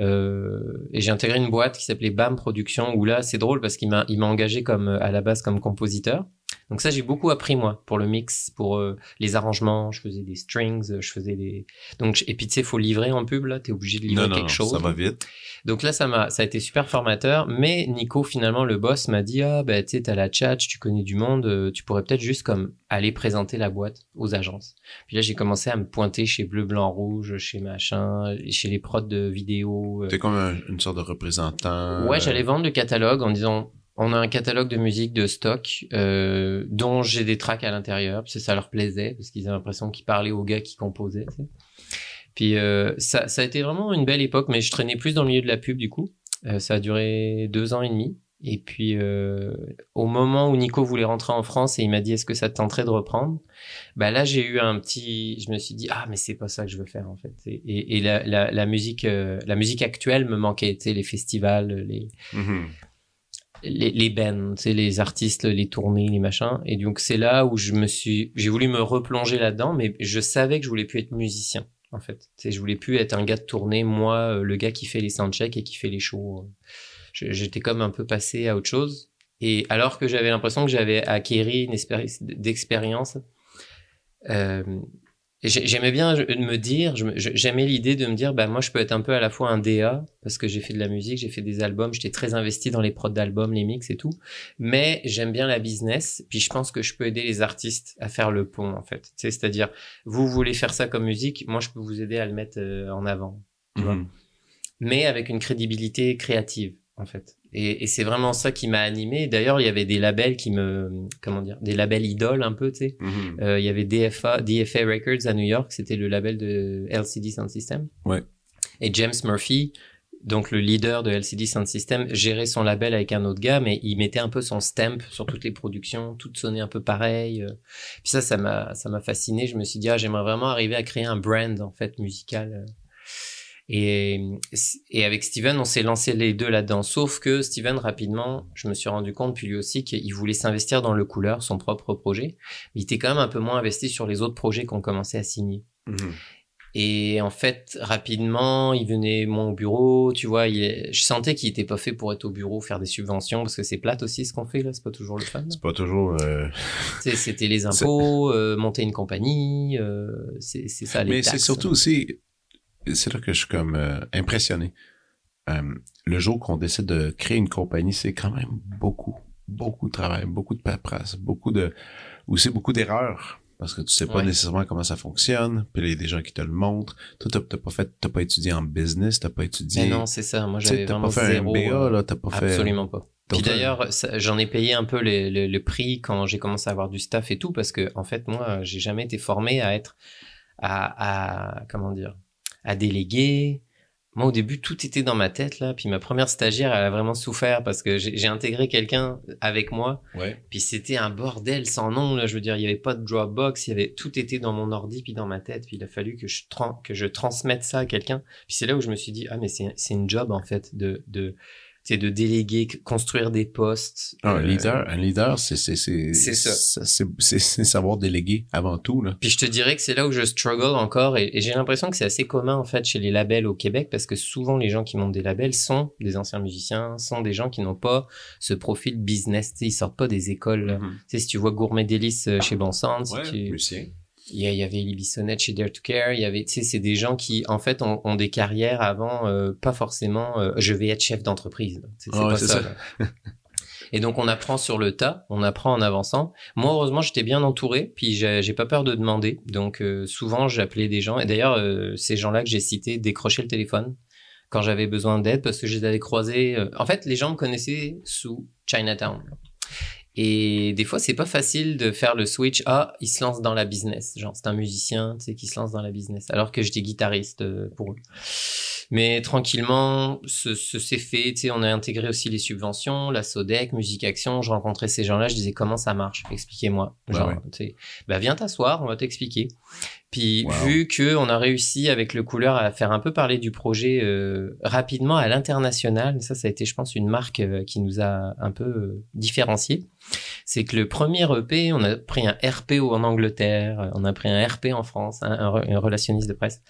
Euh, et j'ai intégré une boîte qui s'appelait BAM Productions, où là, c'est drôle parce qu'il m'a, il m'a engagé comme, à la base comme compositeur. Donc ça, j'ai beaucoup appris moi pour le mix, pour euh, les arrangements. Je faisais des strings, je faisais des. Donc et puis tu sais, faut livrer en pub là, t'es obligé de livrer non, quelque non, chose. Ça va vite. Donc là, ça m'a, ça a été super formateur. Mais Nico, finalement, le boss m'a dit ah ben tu sais, t'as la chat, tu connais du monde, euh, tu pourrais peut-être juste comme aller présenter la boîte aux agences. Puis là, j'ai commencé à me pointer chez Bleu, Blanc, Rouge, chez machin, chez les prods de vidéos. T'es comme un, une sorte de représentant. Ouais, j'allais vendre le catalogue en disant on a un catalogue de musique de stock euh, dont j'ai des tracks à l'intérieur, parce que ça leur plaisait, parce qu'ils avaient l'impression qu'ils parlaient aux gars qui composaient. Tu sais. Puis euh, ça, ça a été vraiment une belle époque, mais je traînais plus dans le milieu de la pub du coup. Euh, ça a duré deux ans et demi. Et puis euh, au moment où Nico voulait rentrer en France et il m'a dit est-ce que ça te tenterait de reprendre, bah là j'ai eu un petit, je me suis dit ah mais c'est pas ça que je veux faire en fait. Et, et la, la, la musique, euh, la musique actuelle me manquait, tu sais les festivals, les Mm-hmm. Les, les bands, tu sais, les artistes, les tournées, les machins. Et donc c'est là où je me suis, j'ai voulu me replonger là-dedans, mais je savais que je voulais plus être musicien, en fait. Tu sais, je voulais plus être un gars de tournée, moi, euh, le gars qui fait les soundchecks et qui fait les shows. J'étais comme un peu passé à autre chose. Et alors que j'avais l'impression que j'avais acquéri une espèce d'expérience, euh, J'aimais bien me dire, j'aimais l'idée de me dire, bah moi je peux être un peu à la fois un DA parce que j'ai fait de la musique, j'ai fait des albums, j'étais très investi dans les prods d'albums, les mix et tout, mais j'aime bien la business, puis je pense que je peux aider les artistes à faire le pont en fait. C'est-à-dire, vous voulez faire ça comme musique, moi je peux vous aider à le mettre euh, en avant, tu vois? Mhm. mais avec une crédibilité créative en fait. Et, et c'est vraiment ça qui m'a animé. D'ailleurs, il y avait des labels qui me, comment dire, des labels idoles un peu, tu sais. Mhm. Euh, il y avait DFA, DFA Records à New York, c'était le label de LCD Sound System. Ouais. Et James Murphy, donc le leader de LCD Sound System, gérait son label avec un autre gars, mais il mettait un peu son stamp sur toutes les productions, toutes sonnaient un peu pareil. euh. Puis ça, ça m'a, ça m'a fasciné. Je me suis dit, ah, j'aimerais vraiment arriver à créer un brand en fait musical. Et, et avec Steven, on s'est lancé les deux là-dedans. Sauf que Steven, rapidement, je me suis rendu compte, puis lui aussi, qu'il voulait s'investir dans le couleur, son propre projet. Mais il était quand même un peu moins investi sur les autres projets qu'on commençait à signer. Mhm. Et en fait, rapidement, il venait moins au bureau, tu vois, il je sentais qu'il était pas fait pour être au bureau, faire des subventions, parce que c'est plate aussi ce qu'on fait là, c'est pas toujours le fun. C'est pas toujours. euh, C'était les impôts, euh, monter une compagnie, euh, c'est ça les Mais c'est surtout aussi, c'est là que je suis comme euh, impressionné. Euh, le jour qu'on décide de créer une compagnie, c'est quand même beaucoup, beaucoup de travail, beaucoup de paperasse, beaucoup de, aussi beaucoup d'erreurs. parce que tu sais pas nécessairement comment ça fonctionne, puis il y a des gens qui te le montrent. Toi, t'as pas fait, t'as pas étudié en business, t'as pas étudié. Mais non, c'est ça. Moi, j'avais vraiment pas fait zéro. Un BA, là, t'as pas fait. Absolument pas. Puis d'ailleurs, j'en ai payé un peu le, prix quand j'ai commencé à avoir du staff et tout, parce que en fait, moi, j'ai jamais été formé à être, à, à comment dire, à déléguer, moi au début tout était dans ma tête là. Puis ma première stagiaire elle a vraiment souffert parce que j'ai intégré quelqu'un avec moi. Ouais. puis c'était un bordel sans nom là. Je veux dire il y avait pas de Dropbox il y avait tout était dans mon ordi puis dans ma tête. Puis il a fallu que je que je transmette ça à quelqu'un. Puis c'est là où je me suis dit ah mais c'est c'est une job en fait de de c'est de déléguer, construire des postes. Ah, un euh, leader, un leader, c'est c'est c'est c'est c'est savoir déléguer avant tout là. Puis je te dirais que c'est là où je struggle encore et, j'ai l'impression que c'est assez commun en fait chez les labels au Québec parce que souvent les gens qui montent des labels sont des anciens musiciens, sont des gens qui n'ont pas ce profil business, ils sortent pas des écoles. Mm-hmm. Tu sais si tu vois Gourmet Délice euh, chez Bon Sens, ouais, tu il y, avait Elie Bissonnette chez Dare to Care. Il y avait, tu sais, c'est des gens qui, en fait, ont, ont des carrières avant, euh, pas forcément, euh, je vais être chef d'entreprise. C'est oh, pas ça. Et donc, on apprend sur le tas, on apprend en avançant. Moi, heureusement, j'étais bien entouré, puis j'ai pas peur de demander. Donc, euh, souvent, j'appelais des gens. Et d'ailleurs, ces gens-là que j'ai cités décrochaient le téléphone quand j'avais besoin d'aide parce que je les avais croisés. En fait, les gens me connaissaient sous Chinatown. Et des fois, c'est pas facile de faire le switch. Ah, il se lance dans la business. Genre, c'est un musicien, tu sais, qui se lance dans la business. Alors que j'étais guitariste euh, pour eux. Mais tranquillement, ce, ce s'est fait. Tu sais, on a intégré aussi les subventions, la Sodec, Musique Action. Je rencontrais ces gens-là. Je disais comment ça marche? Expliquez-moi. Bah Genre, tu sais, bah viens t'asseoir, on va t'expliquer. Puis vu que on a réussi avec le couleur à faire un peu parler du projet euh, rapidement à l'international, ça ça a été je pense une marque euh, qui nous a un peu euh, différencié. C'est que le premier EP, on a pris un RPO en Angleterre, on a pris un RP en France, un, un, relationniste de presse.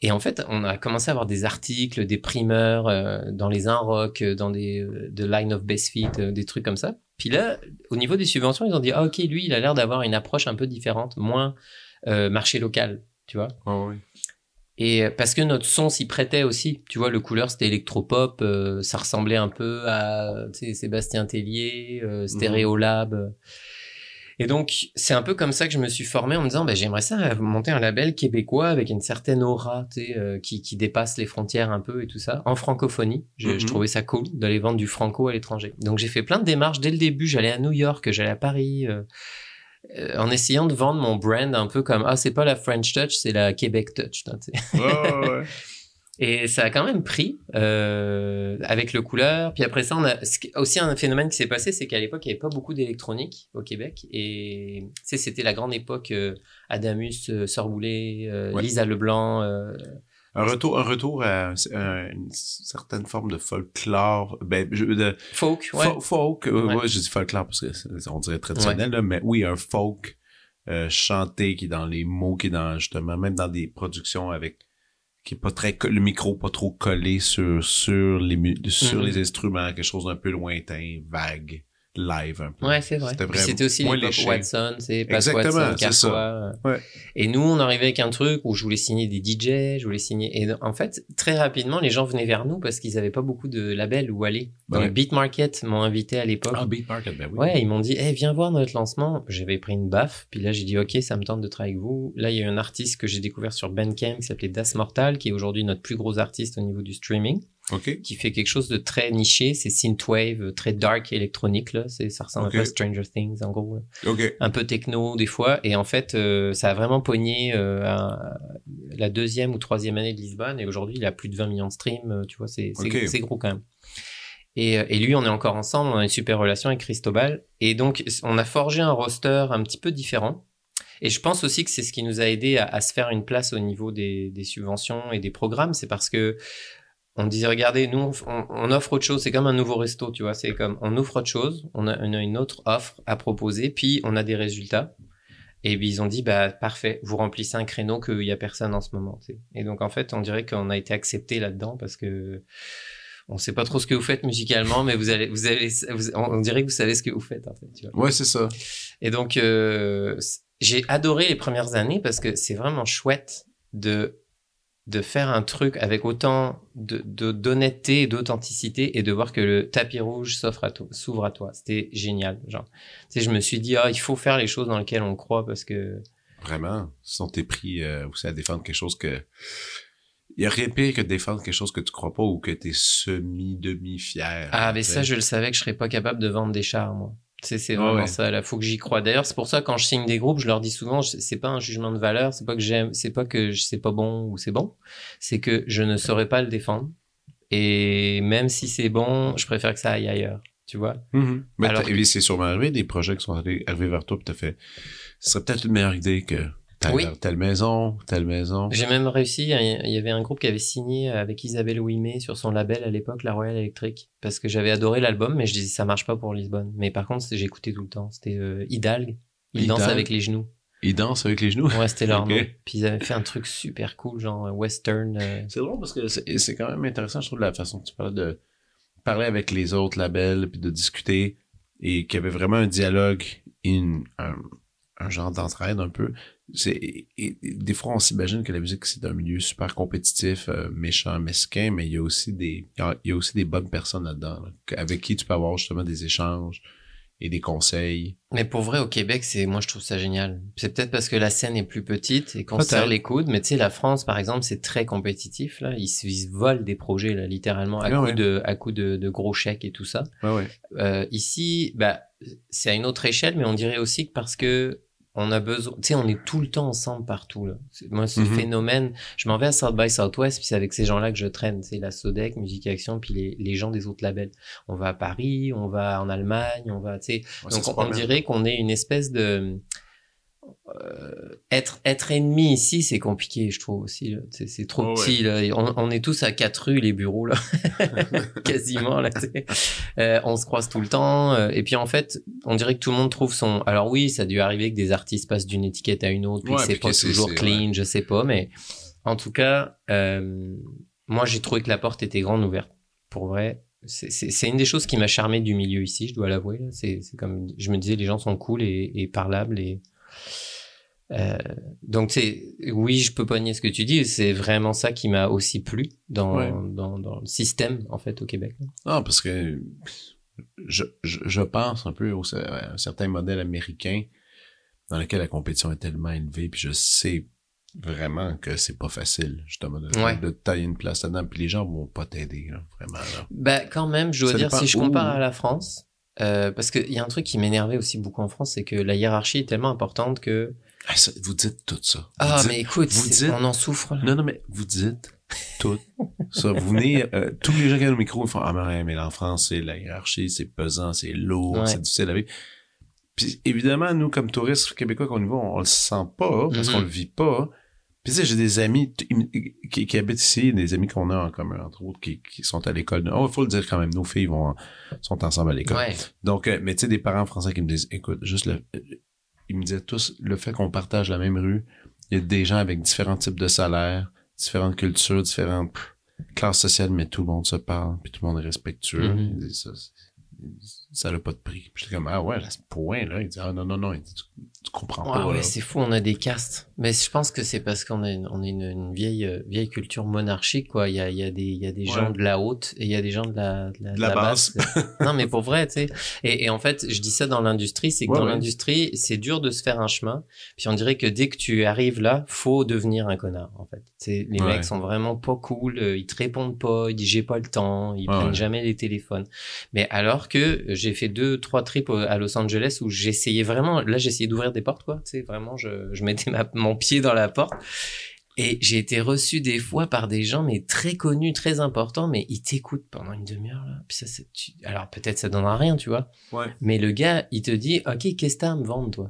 Et en fait, on a commencé à avoir des articles, des primeurs dans les Inrock, dans des de Line of Best Fit, des trucs comme ça. Puis là, au niveau des subventions, ils ont dit ah ok lui, il a l'air d'avoir une approche un peu différente, moins euh, marché local, tu vois. oui. Et euh, parce que notre son s'y prêtait aussi, tu vois, le couleur c'était électropop, euh, ça ressemblait un peu à Sébastien Tellier, euh, Stéréolab. Et donc c'est un peu comme ça que je me suis formé en me disant, bah, j'aimerais ça monter un label québécois avec une certaine aura, qui, qui dépasse les frontières un peu et tout ça, en francophonie. Je, je mhm. trouvais ça cool d'aller vendre du franco à l'étranger. Donc j'ai fait plein de démarches dès le début. J'allais à New York, j'allais à Paris. Euh, en essayant de vendre mon brand un peu comme ah c'est pas la French Touch c'est la Québec Touch et ça a quand même pris euh, avec le couleur. Puis après ça on a aussi un phénomène qui s'est passé c'est qu'à l'époque il n'y avait pas beaucoup d'électronique au Québec. Et c'était la grande époque euh, Adamus euh, Sorboulet Lisa Leblanc un retour, un retour à, une certaine forme de folklore, ben, de, folk, ouais. folk, euh, ouais. je dis folklore parce que on dirait traditionnel, mais oui, un folk euh, chanté qui est dans les mots, qui est dans justement, même dans des productions avec qui est pas très le micro pas trop collé sur sur les sur mm-hmm. les instruments, quelque chose d'un peu lointain, vague live un peu. Ouais, c'est vrai. C'était aussi l'époque Watson, c'est pas Watson, Carquois. Ouais. Et nous, on arrivait avec un truc où je voulais signer des DJ, je voulais signer. Et en fait, très rapidement, les gens venaient vers nous parce qu'ils avaient pas beaucoup de labels où aller. Donc, Beat Market m'ont invité à l'époque. Ah, Beat Market, ben oui. Ouais, ils m'ont dit, eh, viens voir notre lancement. J'avais pris une baffe. Puis là, j'ai dit, OK, ça me tente de travailler avec vous. Là, il y a un artiste que j'ai découvert sur Bandcamp qui s'appelait Das Mortal, qui est aujourd'hui notre plus gros artiste au niveau du streaming qui fait quelque chose de très niché. C'est synthwave, euh, très dark électronique là. Ça ressemble un peu à Stranger Things en gros. Un peu techno des fois. Et en fait, euh, ça a vraiment pogné euh, la deuxième ou troisième année de Lisbonne. Et aujourd'hui, il a plus de 20 millions de streams. Tu vois, c'est c'est gros quand même. Et, et, lui, on est encore ensemble, on a une super relation avec Cristobal. Et donc, on a forgé un roster un petit peu différent. Et je pense aussi que c'est ce qui nous a aidé à, à, se faire une place au niveau des, des subventions et des programmes. C'est parce que on disait regardez nous on, offre autre chose. C'est comme un nouveau resto tu vois. C'est comme on offre autre chose. On a, une autre offre à proposer. Puis on a des résultats. Et puis ils ont dit bah parfait. Vous remplissez un créneau qu'il y a personne en ce moment et donc en fait on dirait qu'on a été accepté là-dedans parce que on sait pas trop ce que vous faites musicalement mais vous allez vous allez on dirait que vous savez ce que vous faites en fait tu vois. ouais c'est ça. Et donc euh, j'ai adoré les premières années parce que c'est vraiment chouette de de faire un truc avec autant de d'honnêteté et d'authenticité et de voir que le tapis rouge s'offre à toi, s'ouvre à toi. C'était génial. Genre, tu sais, je me suis dit, ah, il faut faire les choses dans lesquelles on croit parce que Vraiment? Sinon, t'es pris euh, aussi à défendre quelque chose que... Il y a rien de pire que de défendre quelque chose que tu crois pas ou que t'es semi-demi-fier. Ah, mais ça, je le savais que je serais pas capable de vendre des chars, moi. C'est, c'est vraiment ça, là. Faut que j'y croie. D'ailleurs, c'est pour ça, quand je signe des groupes, je leur dis souvent, c'est pas un jugement de valeur, c'est pas que j'aime, c'est pas que c'est pas bon ou c'est bon. C'est que je ne saurais pas le défendre. Et même si c'est bon, je préfère que ça aille ailleurs. Tu vois? Mm-hmm. Mais Alors, c'est sûrement arrivé des projets qui sont arrivés, vers toi, tu as fait, ce serait peut-être une meilleure idée que telle, oui. telle maison, telle maison. J'ai même réussi, il y avait un groupe qui avait signé avec Isabelle Ouimet sur son label à l'époque, La Royale Électrique, parce que j'avais adoré l'album, mais je disais ça marche pas pour Lisbonne. Mais par contre, j'ai écouté tout le temps. C'était euh, Hidalgue. Il danse avec les genoux. Il danse avec les genoux? Ouais, c'était leur nom. Puis ils avaient fait un truc super cool, genre western. Euh. C'est drôle parce que c'est quand même intéressant, je trouve, la façon que tu parles de parler avec les autres labels, puis de discuter, et qu'il y avait vraiment un dialogue, un, un genre d'entraide un peu. C'est, des fois, on s'imagine que la musique, c'est un milieu super compétitif, euh, méchant, mesquin, mais il y a aussi des, il y a aussi des bonnes personnes là-dedans, avec qui tu peux avoir justement des échanges, et des conseils. Mais pour vrai, au Québec, c'est moi je trouve ça génial. C'est peut-être parce que la scène est plus petite et qu'on se serre les coudes, mais tu sais, la France, par exemple, c'est très compétitif là. Ils se, volent des projets là, littéralement à coup de à coup de, de, gros chèques et tout ça. Ouais, euh, ici, bah c'est à une autre échelle, mais on dirait aussi que parce que on a besoin, tu sais, on est tout le temps ensemble partout, là. Moi, ce mhm. phénomène, je m'en vais à South by Southwest, puis c'est avec ces gens-là que je traîne, c'est la Sodec, Musique Action, puis les, les gens des autres labels. On va à Paris, on va en Allemagne, on va, tu sais. donc, on dirait qu'on est une espèce de, euh, être être ennemi ici c'est compliqué je trouve aussi c'est trop oh, petit là. On, on, est tous à quatre rues les bureaux là. Quasiment là euh, on se croise tout le temps euh, et puis en fait on dirait que tout le monde trouve son alors oui ça a dû arriver que des artistes passent d'une étiquette à une autre puis c'est pas toujours clean je sais pas mais en tout cas euh, moi j'ai trouvé que la porte était grande ouverte pour vrai. C'est une des choses qui m'a charmé du milieu ici je dois l'avouer c'est comme je me disais les gens sont cool et, et parlables et euh, donc c'est oui, je peux pas nier ce que tu dis. C'est vraiment ça qui m'a aussi plu dans, dans, dans le système en fait au Québec. Ah parce que je, je, je pense un peu au, à un certain modèle américain dans lequel la compétition est tellement élevée, puis je sais vraiment que c'est pas facile justement de, de tailler une place là-dedans, puis les gens vont pas t'aider vraiment. Là. Ben quand même, je dois dire si je compare à la France. Euh, parce qu'il y a un truc qui m'énervait aussi beaucoup en France, c'est que la hiérarchie est tellement importante que ah, vous dites tout ça. ah, mais écoute, vous dites, on en souffre. Non, non, mais vous dites tout ça. Vous venez, euh, tous les gens qui ont le micro, ils font, ah, mais, mais en France, c'est la hiérarchie, c'est pesant, c'est lourd, c'est difficile à vivre. Puis évidemment, nous, comme touristes québécois qu'on y va, on, le sent pas, parce qu'on mm-hmm. le vit pas. Puis tu sais, j'ai des amis qui, qui, habitent ici, des amis qu'on a en commun, entre autres, qui, qui sont à l'école. Oh, il faut le dire quand même, nos filles vont sont ensemble à l'école. Donc, euh, mais tu sais, des parents français qui me disent, écoute, juste le, ils me disaient tous le fait qu'on partage la même rue, il y a des gens avec différents types de salaires, différentes cultures, différentes classes sociales, mais tout le monde se parle, puis tout le monde est respectueux. Mm-hmm ça n'a pas de prix. Puis j'étais comme, ah ouais, à ce point-là, il dit, ah non, non, non, tu, comprends pas. Ouais, c'est fou, on a des castes. Mais je pense que c'est parce qu'on a une, on a une, vieille, euh, vieille culture monarchique, quoi. Il y a, il y a des, il y a des gens de la haute et il y a des gens de la, de la, base. non, mais pour vrai, tu sais. Et, et, en fait, je dis ça dans l'industrie, c'est que dans l'industrie, c'est dur de se faire un chemin. Puis on dirait que dès que tu arrives là, faut devenir un connard, en fait. c'est les mecs sont vraiment pas cool, euh, ils te répondent pas, ils disent j'ai pas le temps, ils prennent jamais les téléphones. Mais alors que j'ai fait deux, trois trips à Los Angeles où j'essayais vraiment, là j'essayais d'ouvrir des portes, quoi. Tu sais, vraiment, je, je mettais ma, mon pied dans la porte. Et j'ai été reçu des fois par des gens, mais très connus, très importants, mais ils t'écoutent pendant une demi-heure, là. Puis ça, tu... alors peut-être ça donnera rien, tu vois. Ouais. Mais le gars, il te dit, OK, qu'est-ce que t'as à me vendre, toi?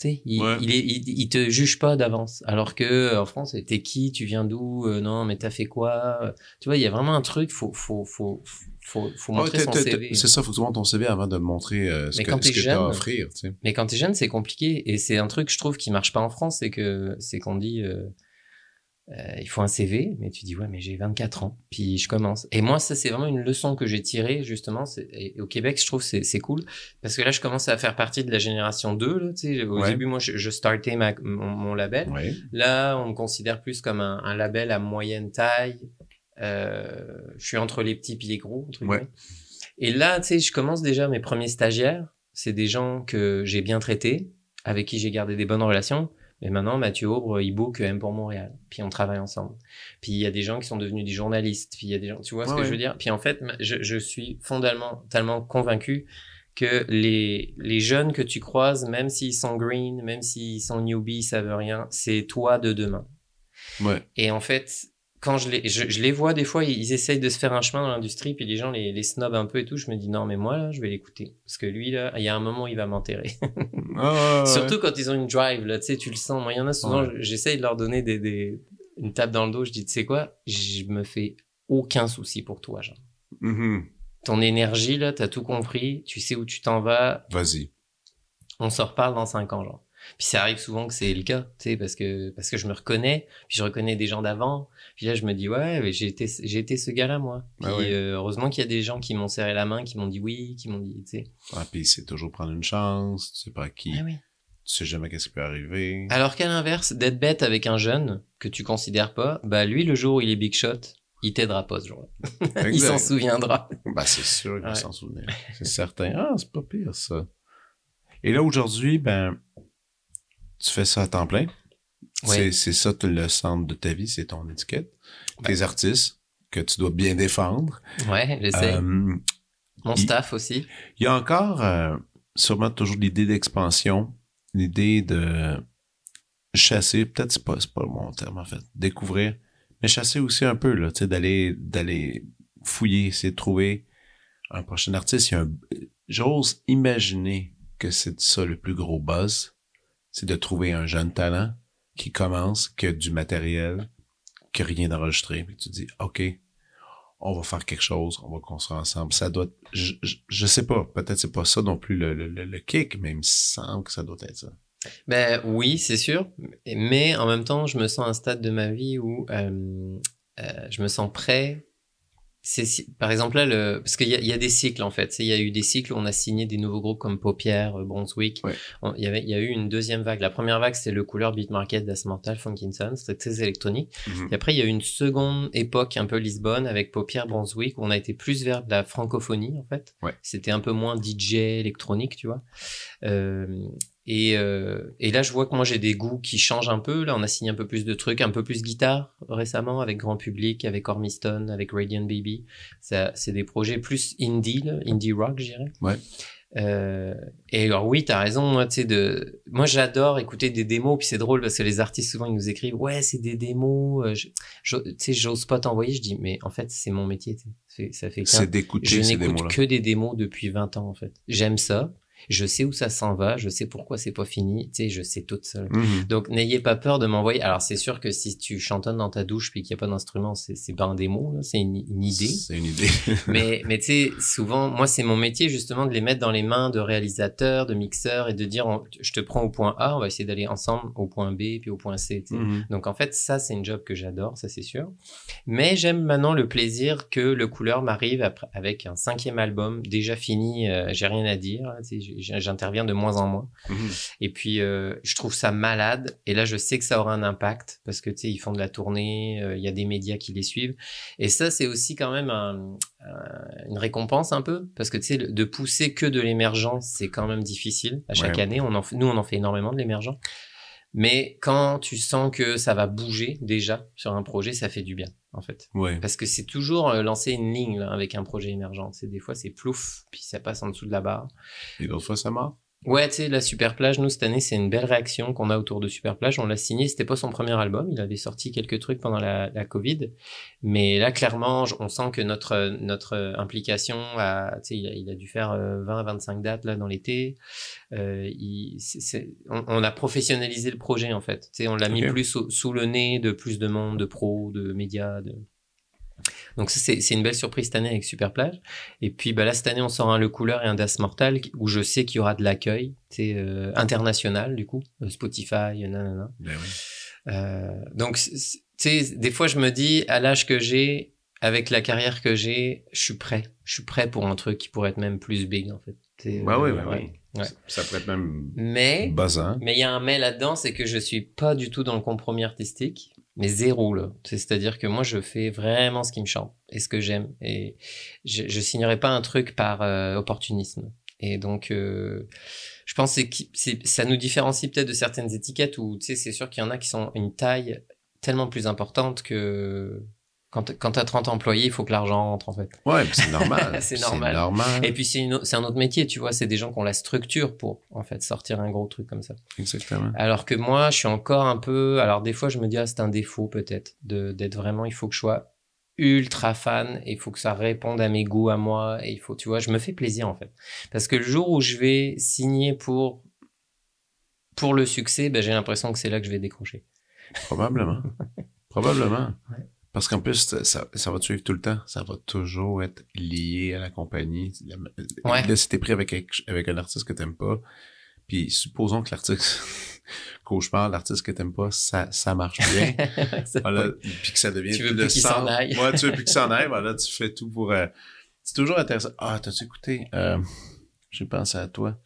Tu sais, il, il, est, il, te juge pas d'avance. Alors que en France, t'es qui, tu viens d'où, euh, non, mais t'as fait quoi? Tu vois, il y a vraiment un truc, faut, faut, faut, faut, faut montrer son CV. C'est ça, faut tu ton CV avant de montrer euh, ce, que, ce que t'as à offrir. Tu sais. Mais quand t'es jeune, c'est compliqué. Et c'est un truc, je trouve, qui marche pas en France, c'est que c'est qu'on dit... Euh, euh, il faut un CV, mais tu dis ouais, mais j'ai 24 ans, puis je commence. Et moi, ça c'est vraiment une leçon que j'ai tirée justement. Et au Québec, je trouve c'est c'est cool parce que là, je commence à faire partie de la génération 2. Là, tu sais, au début, moi, je, je startais ma, mon, label. Là, on me considère plus comme un, un label à moyenne taille. Euh, je suis entre les petits et les gros. Entre Et là, tu sais, je commence déjà mes premiers stagiaires. C'est des gens que j'ai bien traités, avec qui j'ai gardé des bonnes relations Et maintenant, Mathieu Aubre, il book M pour Montréal. Puis on travaille ensemble. Puis il y a des gens qui sont devenus des journalistes. Puis il y a des gens, tu vois ce que je veux dire? Puis en fait, je, je suis fondamentalement convaincu que les, les jeunes que tu croises, même s'ils sont green, même s'ils sont newbies, ça veut rien, c'est toi de demain. Ouais. Et en fait, quand je les, je, les vois des fois, ils essayent de se faire un chemin dans l'industrie, puis les gens les, les snobent un peu et tout. Je me dis non, mais moi là, je vais l'écouter parce que lui là, il y a un moment, il va m'enterrer. Surtout quand ils ont une drive là, tu sais, tu le sens. Moi, il y en a souvent, j'essaye de leur donner des, des, une tape dans le dos. Je dis, tu sais quoi, je me fais aucun souci pour toi, genre. Mm-hmm. Ton énergie là, t'as tout compris, tu sais où tu t'en vas. Vas-y. On se reparle dans cinq ans, genre. Puis ça arrive souvent que c'est le cas, tu sais, parce que parce que je me reconnais, puis je reconnais des gens d'avant. Puis là, je me dis ouais, j'ai été j'ai été ce gars-là moi. Puis ah euh, heureusement qu'il y a des gens qui m'ont serré la main, qui m'ont dit oui, qui m'ont dit, tu sais. Ah, puis c'est toujours prendre une chance, tu sais pas qui. Ah, oui. Tu sais jamais qu'est-ce qui peut arriver. Alors qu'à l'inverse, d'être bête avec un jeune que tu considères pas, bah lui le jour où il est big shot, il t'aidera pas ce jour-là. il s'en souviendra. Bah c'est sûr qu'il va s'en souvenir. C'est certain. Ah, c'est pas pire ça. Et là aujourd'hui, ben tu fais ça à temps plein. C'est, c'est ça le centre de ta vie, c'est ton étiquette. Tes artistes que tu dois bien défendre. Ouais, j'essaie. Euh, Mon staff aussi. Il y a encore euh, sûrement toujours l'idée d'expansion, l'idée de chasser, peut-être c'est pas, c'est pas le bon terme en fait, découvrir, mais chasser aussi un peu, là, tu sais, d'aller, d'aller fouiller, essayer de trouver un prochain artiste. Un, j'ose imaginer que c'est ça le plus gros buzz c'est de trouver un jeune talent qui commence, que du matériel, que rien d'enregistré. Puis tu dis, OK, on va faire quelque chose, on va construire ensemble. Ça doit, je, je, sais pas, peut-être c'est pas ça non plus le, le, le, kick, mais il me semble que ça doit être ça. Ben oui, c'est sûr, mais en même temps, je me sens à un stade de ma vie où euh, euh, je me sens prêt par exemple là le parce qu'il y, y, a des cycles en fait. Il y a eu des cycles où on a signé des nouveaux groupes comme Paupière euh, Brunswick. Il y avait il y a eu une deuxième vague. La première vague c'est le couleur beat market Das Mortal Funkinson. C'était très électronique. Mhm. et après il y a eu une seconde époque un peu Lisbonne avec Paupière Brunswick où on a été plus vers de la francophonie en fait. C'était un peu moins DJ électronique tu vois. Euh, et, euh, et là, je vois que moi, j'ai des goûts qui changent un peu. Là, on a signé un peu plus de trucs, un peu plus guitare récemment avec Grand Public, avec Ormiston, avec Radiant Baby. C'est des projets plus indie, là, indie rock, je dirais. Ouais. Euh, et alors oui, t'as raison. Moi, sais, de, moi, j'adore écouter des démos. Puis c'est drôle parce que les artistes souvent ils nous écrivent, ouais, c'est des démos. Euh, tu sais, j'ose pas t'envoyer. Je dis, mais en fait, c'est mon métier. Ça fait. C'est d'écouter. Je n'écoute que des démos depuis 20 ans en fait. J'aime ça je sais où ça s'en va, je sais pourquoi c'est pas fini, tu sais, je sais tout seul. Mhm. Donc n'ayez pas peur de m'envoyer. Alors c'est sûr que si tu chantonnes dans ta douche puis qu'il n'y a pas d'instrument, c'est c'est pas un démo, c'est une, idée. C'est une idée. mais mais tu sais, souvent, moi c'est mon métier justement de les mettre dans les mains de réalisateurs, de mixeurs et de dire, je te prends au point A, on va essayer d'aller ensemble au point B puis au point C. Mhm. Donc en fait ça c'est une job que j'adore, ça c'est sûr. Mais j'aime maintenant le plaisir que le couleur m'arrive avec un cinquième album déjà fini, euh, j'ai rien à dire j'interviens de moins en moins. Mhm. Et puis, euh, je trouve ça malade. Et là, je sais que ça aura un impact parce que, tu sais, ils font de la tournée, euh, il y a des médias qui les suivent. Et ça, c'est aussi quand même une récompense un peu parce que, tu sais, de pousser que de l'émergent, c'est quand même difficile. À chaque année, on en, nous, on en fait énormément de l'émergent. Mais quand tu sens que ça va bouger déjà sur un projet, ça fait du bien en fait. Ouais. Parce que c'est toujours euh, lancer une ligne là, avec un projet émergent. C'est des fois c'est plouf, puis ça passe en dessous de la barre. Et d'autres fois ça marche. Ouais, tu sais, la Super Plage, nous, cette année, c'est une belle réaction qu'on a autour de Super Plage. On l'a signé, c'était pas son premier album, il avait sorti quelques trucs pendant la, la Covid. Mais là, clairement, on sent que notre, notre implication a, tu sais, il a, il a dû faire 20, euh, 25 dates, là, dans l'été. Euh, on, on, a professionnalisé le projet, en fait. Tu sais, on l'a mis plus sous le nez de plus de monde, de pros, de médias, de, donc c'est une belle surprise cette année avec Super Plage. Et puis bah là cette année on sort un Le Couleur et un Das Mortal où je sais qu'il y aura de l'accueil, euh, international du coup, euh, Spotify, nanana. Ben oui. euh, donc tu sais des fois je me dis à l'âge que j'ai, avec la carrière que j'ai, je suis prêt. Je suis prêt pour un truc qui pourrait être même plus big en fait. Bah oui, bah oui. Ouais. Ça, pourrait être même mais, bazin. Mais il y a un mais là-dedans, c'est que je suis pas du tout dans le compromis artistique mais zéro là. C'est-à-dire que moi je fais vraiment ce qui me chante et ce que j'aime et je, je signerai pas un truc par euh, opportunisme. Et donc, euh, je pense que ça nous différencie peut-être de certaines étiquettes où, tu sais, c'est sûr qu'il y en a qui sont une taille tellement plus importante que quand, quand tu as 30 employés, il faut que l'argent rentre, en fait. Ouais, c'est normal. c'est normal. normal. Et puis, c'est, une, c'est un autre métier, tu vois. C'est des gens qui ont la structure pour, en fait, sortir un gros truc comme ça. Exactement. Alors que moi, je suis encore un peu. Alors, des fois, je me dis, ah, c'est un défaut, peut-être, de, d'être vraiment. Il faut que je sois ultra fan et il faut que ça réponde à mes goûts à moi. Et il faut, tu vois, je me fais plaisir, en fait. Parce que le jour où je vais signer pour, pour le succès, ben, j'ai l'impression que c'est là que je vais décrocher. Probablement. Probablement. Ouais. Parce qu'en plus, ça, ça, va te suivre tout le temps. Ça va toujours être lié à la compagnie. Ouais. Là, si t'es pris avec, avec un artiste que t'aimes pas, puis supposons que l'artiste, cauchemar, l'artiste que t'aimes pas, ça, ça marche bien. voilà, puis que ça devient tu veux plus qu'il s'en aille. ouais, tu veux plus qu'il s'en aille. Voilà, tu fais tout pour... Euh, c'est toujours intéressant. Ah, t'as-tu écouté? Euh, J'ai pensé à toi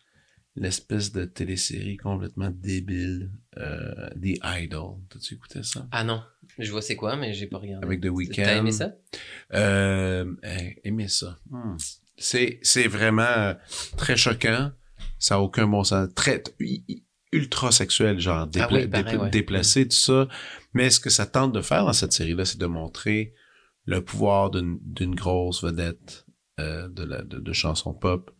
l'espèce de télésérie complètement débile, euh, The Idol. T'as-tu écouté ça? Ah non, je vois c'est quoi, mais j'ai pas regardé. Avec The Weeknd. T'as aimé ça? Euh, aimé ça. Hmm. C'est, c'est vraiment très choquant. Ça n'a aucun bon sens. Très, ultra sexuel, genre ah déplacé, tout ça. Mais ce que ça tente de faire dans cette série-là, c'est de montrer le pouvoir d'une, d'une grosse vedette euh, de, la, de, de chansons pop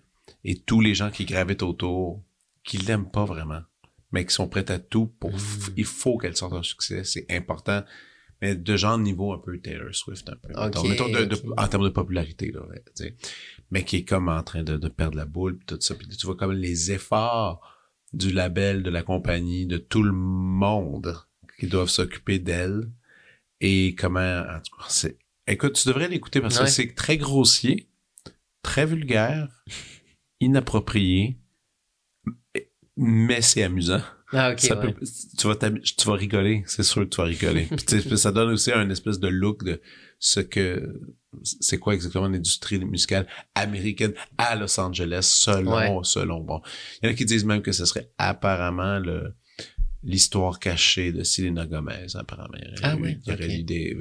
et tous les gens qui gravitent autour, qui l'aiment pas vraiment, mais qui sont prêts à tout pour, mm. il faut qu'elle sorte un succès, c'est important. Mais de genre niveau un peu Taylor Swift, un peu. en termes de popularité, là, mais qui est comme en train de, perdre la boule, pis tout ça. Puis tu vois comme les efforts du label, de la compagnie, de tout le monde qui doivent s'occuper d'elle. Et comment, en tout cas, c'est, écoute, tu devrais l'écouter parce que c'est très grossier, très vulgaire, inapproprié, mais c'est amusant. Ah, ok. tu, vas tu vas rigoler, c'est sûr que tu vas rigoler. ça donne aussi un espèce de look de ce que c'est quoi exactement l'industrie musicale américaine à Los Angeles selon selon bon il y en a qui disent même que ce serait apparemment le l'histoire cachée de Selena Gomez apparemment ah, oui, il y aurait eu des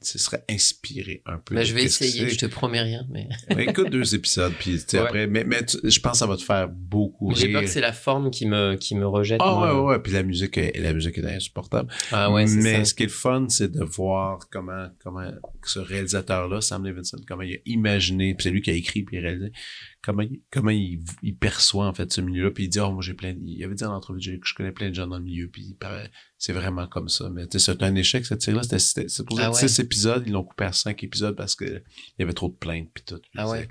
ce serait inspiré un peu. Ben, je vais essayer, je te promets rien, mais. écoute deux épisodes, puis après, mais, mais je pense que ça va te faire beaucoup J'ai peur que c'est la forme qui me, qui me rejette. Ah ouais, ouais, puis la musique est, la musique est insupportable. Ah ouais, Mais ça. ce qui est le fun, c'est de voir comment, comment ce réalisateur-là, Sam Levinson, comment il a imaginé, puis c'est lui qui a écrit puis réalisé, comment il, comment il, il, perçoit en fait ce milieu-là, puis il dit oh moi j'ai plein, il avait dit en entrevue que je connais plein de gens dans le milieu, puis c'est vraiment comme ça. Mais c'est un échec cette série-là, c'était supposé ah être six épisodes, ils l'ont coupé à cinq épisodes parce que il y avait trop de plaintes puis tout. ah ouais.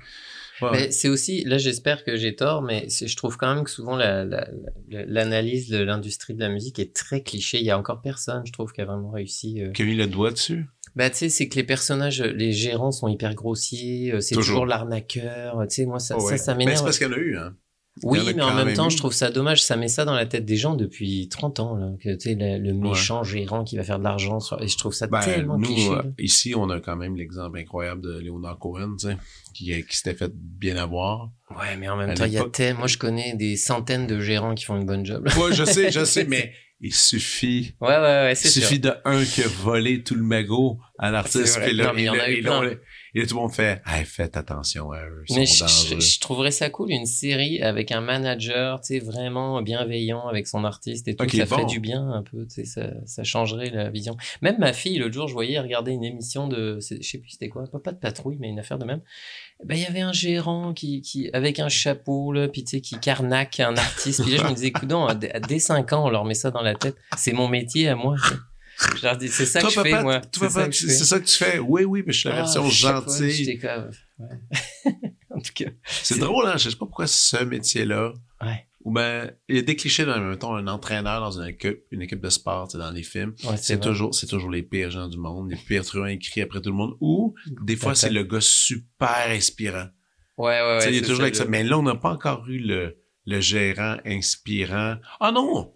Mais c'est aussi, là j'espère que j'ai tort, mais je trouve quand même que souvent l'analyse la, de l'industrie de la musique est très cliché. Il y a encore personne, je trouve, qui a vraiment réussi. Euh... Qui a mis le doigt dessus? Bah, tu sais, c'est que les personnages, les gérants sont hyper grossiers, euh, c'est toujours, l'arnaqueur, tu sais, moi, ça, oh, ça, ça m'énerve. Mais c'est parce qu'il y en a eu, hein. Oui, mais en même temps, je trouve ça dommage. Ça met ça dans la tête des gens depuis 30 ans, là, que tu sais, le, méchant gérant qui va faire de l'argent. Et je trouve ça ben, tellement nous, cliché. Euh, ici, on a quand même l'exemple incroyable de Leonard Cohen, tu sais, qui, qui s'était fait bien avoir. Ouais, mais en même temps, il y a tellement, moi, je connais des centaines de gérants qui font une bonne job. Ouais, je sais, je sais, mais il suffit. Ouais, ouais, ouais, c'est Il suffit de un qui a volé tout le magot à l'artiste. Il y en a eu plein. Et tout le monde fait, hey, faites attention à eux. Mais je, je, trouverais ça cool, une série avec un manager, tu sais, vraiment bienveillant avec son artiste et tout. ça ferait du bien un peu, tu sais, ça, ça changerait la vision. Même ma fille, l'autre jour, je voyais regarder une émission de, je sais plus c'était quoi, pas de patrouille, mais une affaire de même. Ben, il y avait un gérant qui, qui, avec un chapeau, là, puis tu sais, qui carnaque un artiste. Puis là, je me disais, écoute, dès 5 ans, on leur met ça dans la tête. C'est mon métier à moi c'est ça que je fais, moi. C'est ça, que tu fais? Oui, oui, mais je suis la ah, version gentille. En tout cas. C'est drôle, hein. Je sais pas pourquoi ce métier-là. Ouais. Ou ben, il y a des clichés dans, mettons, un entraîneur dans une équipe, une équipe de sport, dans les films. c'est toujours, c'est toujours les pires gens du monde, les pires truands écrits après tout le monde. Ou, des fois, c'est le gars super inspirant. Ouais, ouais, ouais. Il toujours avec ça. Mais là, on n'a pas encore eu le, le gérant inspirant. Ah non!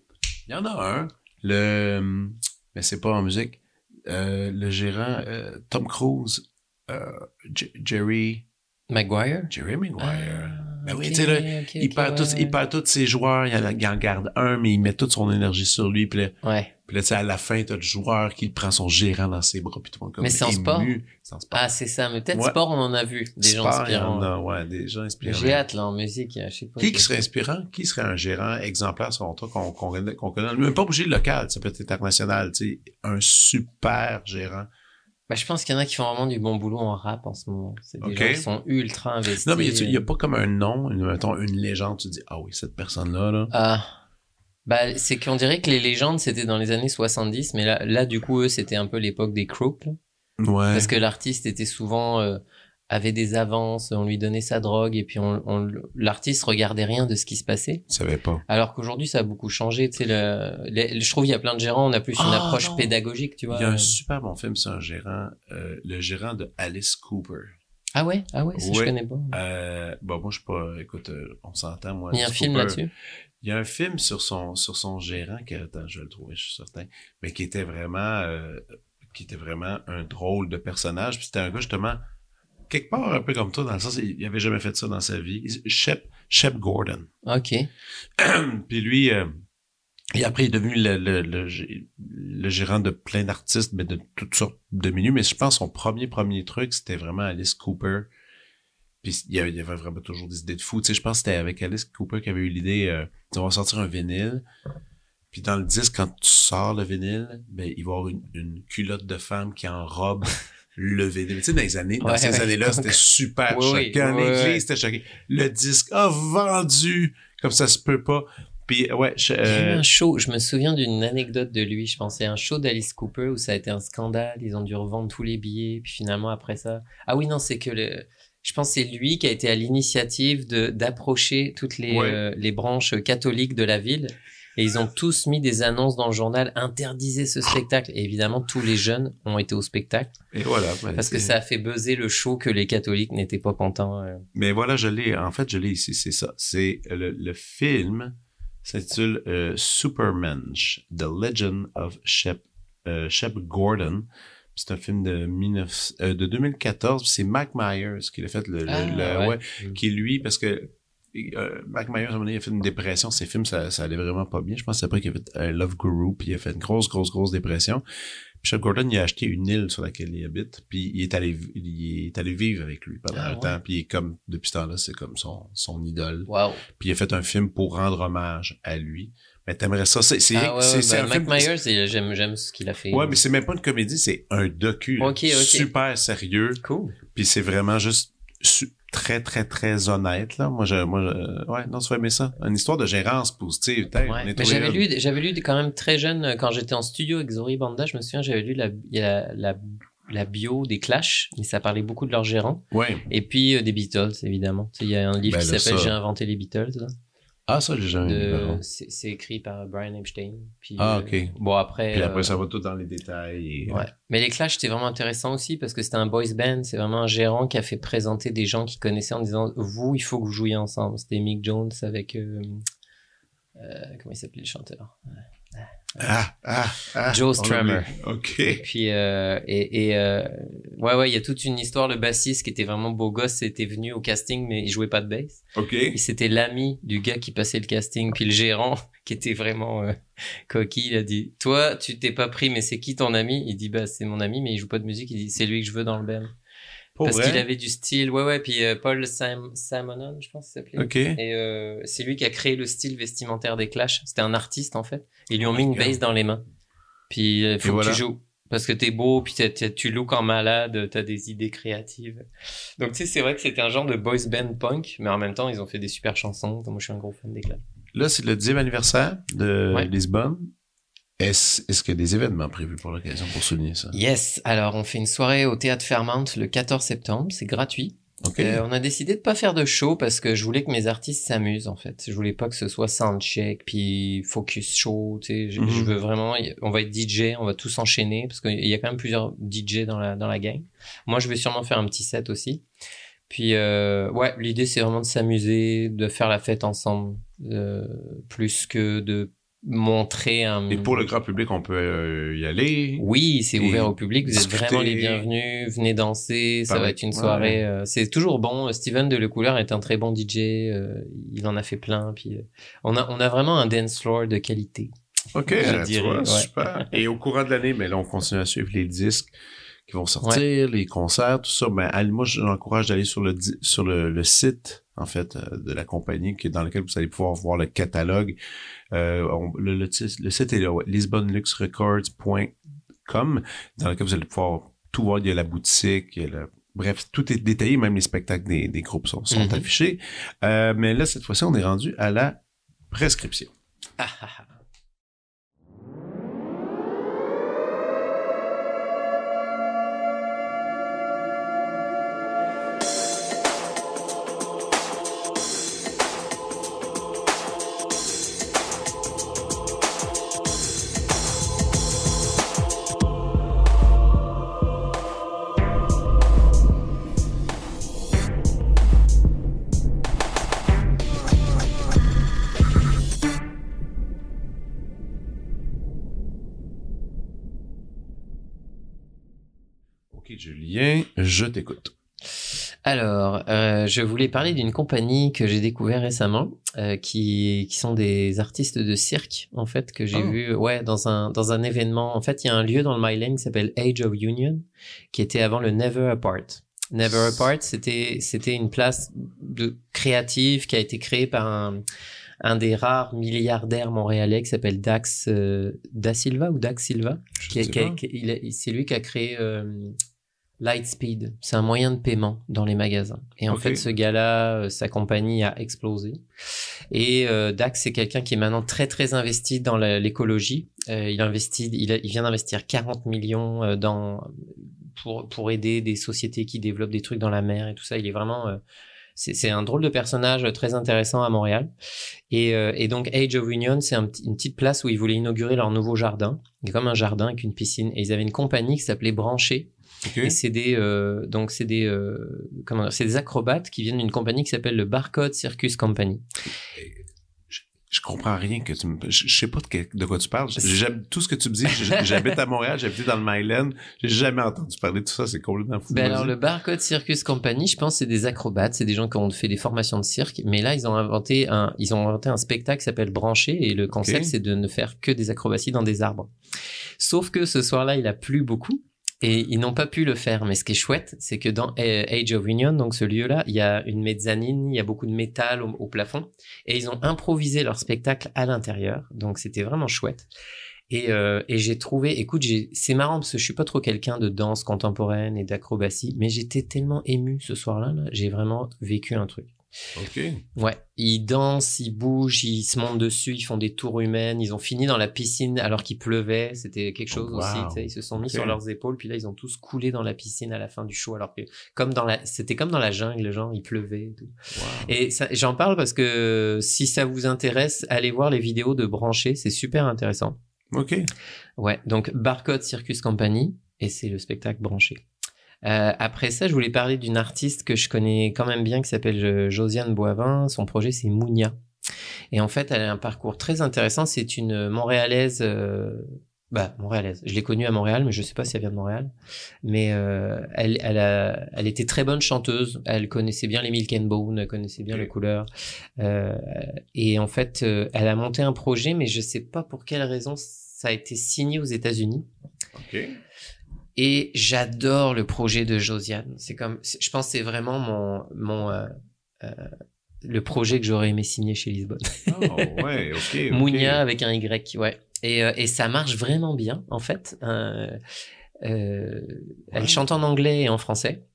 Il y en a un. Le, mais c'est pas en musique. Euh, le gérant, euh, Tom Cruise, euh, Jerry... Maguire? Jerry Maguire. Ah, ben oui, tu sais, là, il, perd tous, il perd tous ses joueurs, il en, garde un, mais il met toute son énergie sur lui, puis là, ouais. Puis là, tu sais, à la fin, t'as le joueur qui prend son gérant dans ses bras, puis tout le monde comme Mais c'est en sport? C'est en sport. Ah, c'est ça. Mais peut-être Ouais. sport, on en a vu. Des gens Sport, inspirants. a, ouais, des gens inspirants. J'ai hâte, là, en musique. Je sais pas. Qui, qui serait inspirant? Qui serait un gérant exemplaire selon toi qu'on qu'on connaît, qu'on connaît? Même pas obligé local, ça peut être international, tu sais. Un super gérant. Bah, je pense qu'il y en a qui font vraiment du bon boulot en rap en ce moment. C'est des Ok. gens qui sont ultra investis. Non, mais il y a pas comme un nom, une, mettons, une légende, tu dis, ah oui, cette personne-là, là. Ah. Bah, c'est qu'on dirait que les légendes, c'était dans les années 70, mais là, là, du coup, eux, c'était un peu l'époque des crooks, là. Ouais. Parce que l'artiste était souvent, euh, avait des avances, on lui donnait sa drogue, et puis on, on- l'artiste regardait rien de ce qui se passait. Je savais pas. Alors qu'aujourd'hui, ça a beaucoup changé, tu sais, le, je trouve qu'il y a plein de gérants, on a plus une Ah, approche non. pédagogique, tu vois. Il y a un super bon film sur un gérant, euh, le gérant de Alice Cooper. Ah ouais? Ah ouais, ça, je Ouais. connais pas. Euh, bon, moi, je suis pas, écoute, euh, on s'entend, moi. Il y a un Alice film Cooper. là-dessus? Il y a un film sur son, sur son gérant qui, attends, je vais le trouver, je suis certain, mais qui était vraiment, euh, qui était vraiment un drôle de personnage. Puis c'était un gars, justement, quelque part un peu comme toi, dans le sens, il avait jamais fait ça dans sa vie. Shep, Shep Gordon. Ok. Puis lui, euh, et après, il est devenu le, le, le, le gérant de plein d'artistes, mais de toutes sortes de menus. Mais je pense que son premier, premier truc, c'était vraiment Alice Cooper. Puis il y avait, vraiment toujours des idées de fou. Tu sais, je pense que c'était avec Alice Cooper qui avait eu l'idée, euh, on va sortir un vinyle. Puis dans le disque, quand tu sors le vinyle, ben, il va y avoir une, une culotte de femme qui enrobe le vinyle. Tu sais, dans les années, dans ces ouais. années-là, c'était super Oui, choquant. oui, L'église, c'était. Le disque a vendu comme ça se peut pas. Puis ouais, je- euh, un show, je me souviens d'une anecdote de lui, je pensais un show d'Alice Cooper où ça a été un scandale, ils ont dû revendre tous les billets, puis finalement après ça... Ah oui, non, c'est que le... Je pense que c'est lui qui a été à l'initiative de d'approcher toutes les, Ouais. euh, les branches catholiques de la ville. Et ils ont tous mis des annonces dans le journal, interdisez ce spectacle. Et évidemment, tous les jeunes ont été au spectacle. et voilà. Parce que ça a fait buzzer le show que les catholiques n'étaient pas contents. euh. Mais voilà, je l'ai. En fait, je l'ai ici. C'est ça. C'est le, le film s'intitule euh, Supermensch, The Legend of Shep, euh, Shep Gordon. C'est un film de, 19, euh, de 2014. puis C'est Mac Myers qui l'a fait. Le, Ah, le- ouais. ouais, qui lui, parce que euh, Mac Myers, à un moment donné, il a fait une dépression. Ses films, ça, ça allait vraiment pas bien. Je pense que c'est après qu'il a fait euh, Love Guru, puis il a fait une grosse, grosse, grosse dépression. Puis Gordon, il a acheté une île sur laquelle il habite, puis il est allé, il est allé vivre avec lui pendant Ah, un ouais. temps. Puis il est comme, depuis ce temps-là, c'est comme son, son idole. Wow. Puis il a fait un film pour rendre hommage à lui. Mais t'aimerais ça. C'est, c'est, Ah ouais, c'est, ouais, un Mike film. Myers, j'aime, j'aime ce qu'il a fait. Ouais, mais c'est même pas une comédie, c'est un docu. là. Ok, ok. Super sérieux. Cool. Puis c'est vraiment juste très, très, très honnête, là. Moi, je, moi, je- ouais, non, tu vas aimer ça. Une histoire de gérance positive. Ouais. Mais j'avais lu, j'avais lu quand même très jeune, euh, quand j'étais en studio avec Zori Banda, je me souviens, j'avais lu la, la, la, la bio des Clash, et ça parlait beaucoup de leur gérant. Ouais. Et puis euh, des Beatles, évidemment. Il y a un livre Ben qui s'appelle J'ai inventé les Beatles. là. Ah, ça, j'ai jamais. De-. C'est écrit par Brian Epstein. Puis, Ah, euh, ok. bon, après. Puis après, euh, ça va tout dans les détails. Et... Ouais. Mais les Clash, c'était vraiment intéressant aussi parce que c'était un boys band. C'est vraiment un gérant qui a fait présenter des gens qui connaissaient en disant Vous, il faut que vous jouiez ensemble. C'était Mick Jones avec. euh, comment il s'appelait le chanteur? Ah, ah, ah. Joe Strummer. OK. Et puis, euh, et, et euh, ouais, ouais, il y a toute une histoire. Le bassiste qui était vraiment beau gosse était venu au casting, mais il jouait pas de bass. OK. Et c'était l'ami du gars qui passait le casting. Puis le gérant, qui était vraiment euh, coquille, il a dit Toi, tu t'es pas pris, mais c'est qui ton ami? Il dit Bah, c'est mon ami, mais il joue pas de musique. Il dit C'est lui que je veux dans le band. Pour Parce qu'il avait du style. Ouais, ouais. Puis euh, Paul Simonon, je pense s'appelait. OK. Et euh, c'est lui qui a créé le style vestimentaire des Clash. C'était un artiste, en fait. Ils lui ont Oh mis une bass dans les mains. Puis il faut Et que voilà. tu joues. Parce que t'es beau, puis t'as- t'as- tu looks en malade, t'as des idées créatives. Donc tu sais, c'est vrai que c'était un genre de boys band punk, mais en même temps, ils ont fait des super chansons. Moi, je suis un gros fan des Clash. Là, c'est le 10e anniversaire de Ouais. Lisbonne. Est-ce, qu'il y a des événements prévus pour l'occasion pour souligner ça? Yes, alors on fait une soirée au Théâtre Fairmount le 14 septembre, c'est gratuit. Euh, on a décidé de pas faire de show parce que je voulais que mes artistes s'amusent en fait. Je voulais pas que ce soit soundcheck puis focus show. Tu sais, je, Mhm. je veux vraiment. On va être DJ, on va tous enchaîner parce qu'il y a quand même plusieurs DJ dans la dans la gang. Moi, je vais sûrement faire un petit set aussi. Puis euh, ouais, l'idée c'est vraiment de s'amuser, de faire la fête ensemble, euh, plus que de montrer un. Et pour le grand public, on peut euh, y aller. Oui, c'est ouvert au public. Vous êtes vraiment les bienvenus. Venez danser. Ça Parler- va être une ouais. soirée. euh, c'est toujours bon. Steven de Le Couleur est un très bon DJ. euh, il en a fait plein. Puis euh, on a on a vraiment un dance floor de qualité. OK, tu vois, super. Et au courant de l'année, mais là, on continue à suivre les disques qui vont sortir, les concerts, tout ça. Ben, moi, j'encourage d'aller sur le sur le, site en fait euh, de la compagnie qui dans lequel vous allez pouvoir voir le catalogue. Euh, le, le, site est là, lisbonluxrecords.com dans lequel vous allez pouvoir tout voir. Il y a la boutique, il y a la Bref, tout est détaillé, même les spectacles des, des groupes sont, sont mm-hmm. affichés. Euh, mais là, cette fois-ci, on est rendu à la prescription. Ah, ah, ah. Je t'écoute. Alors, euh, je voulais parler d'une compagnie que j'ai découvert récemment, euh, qui, qui sont des artistes de cirque, en fait, que j'ai oh. vu, ouais, dans un dans un événement. En fait, il y a un lieu dans le Mile qui s'appelle Age of Union, qui était avant le Never Apart. Never Apart, c'était c'était une place de créative qui a été créée par un un des rares milliardaires montréalais qui s'appelle Dax euh, Da Silva ou Dax Silva. C'est lui qui a créé Lightspeed, c'est un moyen de paiement dans les magasins. Et en fait, ce gars-là, euh, sa compagnie a explosé. Et euh, Dax, c'est quelqu'un qui est maintenant très très investi dans l'écologie. Euh, il investit, il, il vient d'investir 40 millions euh, dans pour pour aider des sociétés qui développent des trucs dans la mer et tout ça. Il est vraiment euh, c'est un drôle de personnage très intéressant à Montréal. Et, et donc Age of Union, c'est un, une petite place où ils voulaient inaugurer leur nouveau jardin. Il y a comme un jardin avec une piscine. Et ils avaient une compagnie qui s'appelait Branché, et c'est des euh, donc c'est des euh, comment c'est des acrobates qui viennent d'une compagnie qui s'appelle le Barcode Circus Company. Je, je comprends rien que tu me, je, sais pas de, quoi tu parles. J'aime tout ce que tu me dis. J'habite à Montréal, j'habite dans le Myland. J'ai jamais entendu parler de tout ça. C'est complètement fou. Ben alors le Barcode Circus Company, je pense c'est des acrobates, c'est des gens qui ont fait des formations de cirque. Mais là ils ont inventé un ils ont inventé un spectacle qui s'appelle Branché et le concept c'est de ne faire que des acrobaties dans des arbres. Sauf que ce soir-là il a plu beaucoup. Et ils n'ont pas pu le faire. Mais ce qui est chouette, c'est que dans Age of Union, donc ce lieu-là, il y a une mezzanine, il y a beaucoup de métal au, plafond. Et ils ont improvisé leur spectacle à l'intérieur. Donc c'était vraiment chouette. Et, euh, et j'ai trouvé, écoute, c'est marrant parce que je suis pas trop quelqu'un de danse contemporaine et d'acrobatie, mais j'étais tellement ému ce soir-là, -là, j'ai vraiment vécu un truc. Ok. Ouais, ils dansent, ils bougent, ils se montent dessus, ils font des tours humaines. Ils ont fini dans la piscine alors qu'il pleuvait. C'était quelque chose aussi. Ils se sont mis sur leurs épaules, puis là ils ont tous coulé dans la piscine à la fin du show. Alors que comme dans la, c'était comme dans la jungle, genre il pleuvait. Et, tout. et j'en parle parce que si ça vous intéresse, allez voir les vidéos de Branché, c'est super intéressant. Ok. Ouais, donc Barcode Circus Company et c'est le spectacle Branché. Euh, après ça, je voulais parler d'une artiste que je connais quand même bien qui s'appelle euh, Josiane Boivin. Son projet, c'est Mounia. Et en fait, elle a un parcours très intéressant. C'est une Montréalaise, euh, bah Montréalaise. Je l'ai connue à Montréal, mais je sais pas si elle vient de Montréal. Mais euh, elle, elle, a, elle était très bonne chanteuse. Elle connaissait bien les Milk and Bone, elle connaissait bien les couleurs. Euh, et en fait, elle a monté un projet, mais je sais pas pour quelle raison ça a été signé aux États-Unis. Okay. Et j'adore le projet de Josiane. C'est comme, je pense, c'est vraiment mon, mon, euh, euh, le projet que j'aurais aimé signer chez Lisbonne. Oh, ouais, ok. Mounia avec un Y, ouais. Et, euh, et ça marche vraiment bien, en fait. Euh, euh Elle chante en anglais et en français.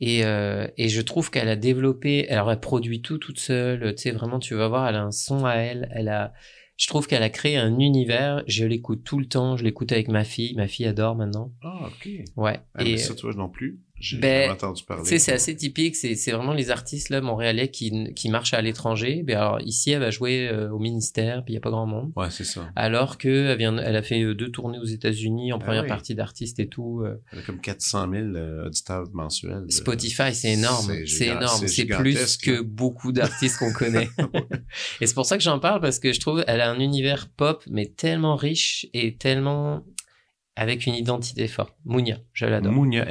Et, euh, et je trouve qu'elle a développé, alors elle produit tout toute seule, tu sais, vraiment, tu vas voir, elle a un son à elle, elle a, je trouve qu'elle a créé un univers. Je l'écoute tout le temps. Je l'écoute avec ma fille. Ma fille adore maintenant. Ah, ok. Ouais. Ah, et ça, toi non plus. J'ai ben, entendu parler. Tu sais, c'est assez typique. C'est, vraiment les artistes là montréalais qui, qui marchent à l'étranger. Ben alors ici, elle va jouer euh, au ministère, puis il y a pas grand monde. Ouais, c'est ça. Alors que elle vient, elle a fait euh, deux tournées aux États-Unis en ah première partie d'artiste et tout. Euh. Elle a comme 400 000 auditeurs mensuels. Spotify, c'est énorme. C'est, énorme. C'est plus que beaucoup d'artistes qu'on connaît. et c'est pour ça que j'en parle parce que je trouve elle a un univers pop mais tellement riche et tellement avec une identité forte. Mounia, je l'adore. Mounia,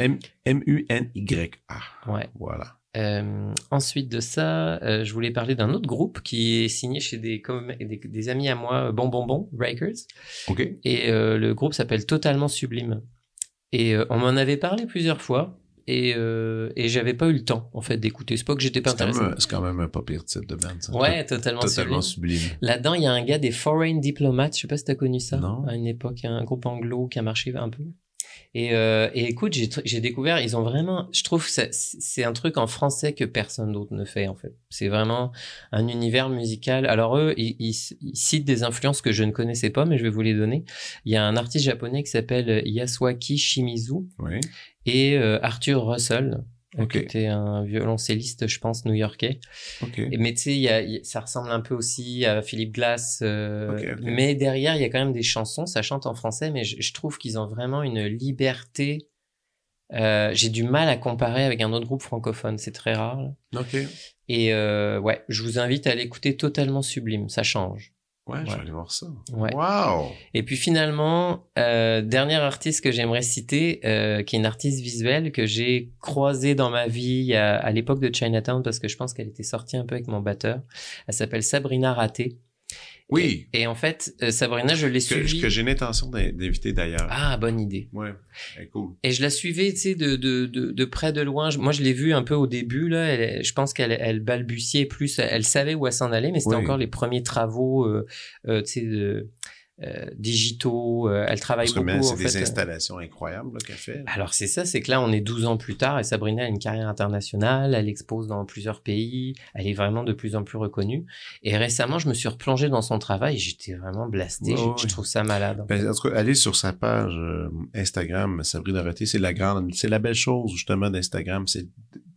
M-U-N-Y-A. Ouais. Voilà. Euh, ensuite de ça, euh, je voulais parler d'un autre groupe qui est signé chez des, des, amis à moi, Bon Bon Bon Breakers. Ok. Et euh, le groupe s'appelle Totalement Sublime. Et on m'en avait parlé plusieurs fois. Et, et j'avais pas eu le temps en fait d'écouter. C'est pas que j'étais pas intéressé. C'est quand même un pas pire titre de band. Ça. Ouais, totalement, totalement sublime. Là-dedans, il y a un gars des Foreign Diplomats. Je sais pas si t'as connu ça. Non. À une époque, un groupe anglo qui a marché un peu. Et, euh, et écoute, j'ai découvert, ils ont vraiment, je trouve c'est un truc en français que personne d'autre ne fait en fait. C'est vraiment un univers musical. Alors eux, ils, ils, citent des influences que je ne connaissais pas, mais je vais vous les donner. Il y a un artiste japonais qui s'appelle Yasuaki Shimizu oui. et euh, Arthur Russell Okay. Qui était un violoncelliste, je pense, new-yorkais. Okay. Mais tu sais, ça ressemble un peu aussi à Philippe Glass. Euh, mais derrière, il y a quand même des chansons. Ça chante en français, mais je, trouve qu'ils ont vraiment une liberté. Euh, J'ai du mal à comparer avec un autre groupe francophone. C'est très rare. Ok. Et euh, ouais, je vous invite à l'écouter totalement sublime. Ça change. Ouais, je vais aller voir ça. Ouais. Wow! Et puis finalement, euh, dernière artiste que j'aimerais citer, euh, qui est une artiste visuelle que j'ai croisée dans ma vie à, à l'époque de Chinatown parce que je pense qu'elle était sortie un peu avec mon batteur. Elle s'appelle Sabrina Raté. Oui. Et, en fait, euh, Sabrina, je l'ai suivie. Que j'ai l'intention d'inviter d'ailleurs. Ah, bonne idée. Ouais, cool. Et je la suivais, tu sais, de, de, de, de, près, de loin. Moi, je l'ai vue un peu au début, là. Elle, je pense qu'elle elle balbutiait plus. Elle savait où elle s'en allait, mais c'était encore les premiers travaux, euh, euh, tu sais, de euh, digitaux. Euh, elle travaille beaucoup. C'est des installations incroyables qu'elle fait. Alors c'est ça, c'est que là on est 12 ans plus tard et Sabrina a une carrière internationale, elle expose dans plusieurs pays, elle est vraiment de plus en plus reconnue. Et récemment, je me suis replongé dans son travail et j'étais vraiment blasté. je, trouve ça malade. Ben, en tout cas, allez sur sa page euh, Instagram, Sabrina Roté, c'est la grande, c'est la belle chose justement d'Instagram, c'est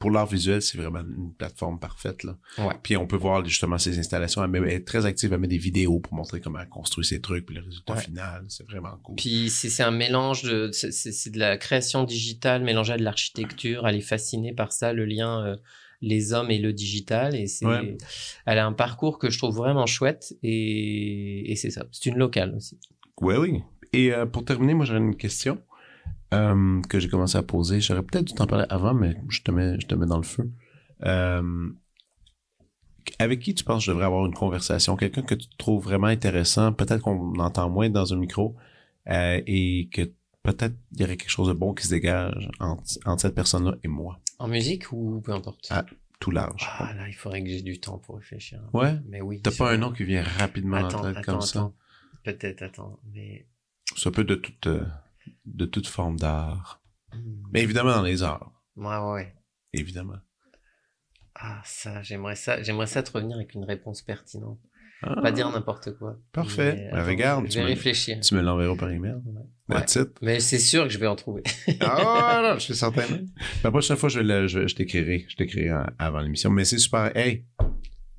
pour l'art visuel, c'est vraiment une plateforme parfaite là. Ouais. Puis on peut voir justement ses installations, elle, est très active, elle met des vidéos pour montrer comment elle construit ses trucs le résultat final. C'est vraiment cool. Puis c'est un mélange de, c'est de la création digitale mélangée à de l'architecture. Elle est fascinée par ça, le lien euh, les hommes et le digital. Et c'est, elle a un parcours que je trouve vraiment chouette et, et c'est ça. C'est une locale aussi. Oui, oui. Et euh, pour terminer, moi j'aurais une question euh, que j'ai commencé à poser. J'aurais peut-être dû t'en parler avant, mais je te mets, je te mets dans le feu. Euh, avec qui tu penses que je devrais avoir une conversation? Quelqu'un que tu trouves vraiment intéressant, peut-être qu'on entend moins dans un micro, euh, et que peut-être il y aurait quelque chose de bon qui se dégage entre, cette personne-là et moi. En musique ou peu importe? Ah, tout large. Ah là, il faudrait que j'ai du temps pour réfléchir. Ouais? Mais oui. T'as pas un nom qui vient rapidement attends, en tête attends, comme ça? Peut-être, attends, mais... Ça peut de toute, euh, de toute forme d'art. Hmm. Mais évidemment dans les arts. Ouais, ouais. Évidemment. Ah, ça, j'aimerais ça, j'aimerais ça te revenir avec une réponse pertinente. Pas dire ah. n'importe quoi. Parfait. Ben, regarde. Je vais réfléchir. Tu me l'enverras par email. Ouais. Mais c'est sûr que je vais en trouver. ah, non, je suis certain. La prochaine fois, je, je, je t'écrirai. Je t'écrirai avant l'émission. Mais c'est super. Hey,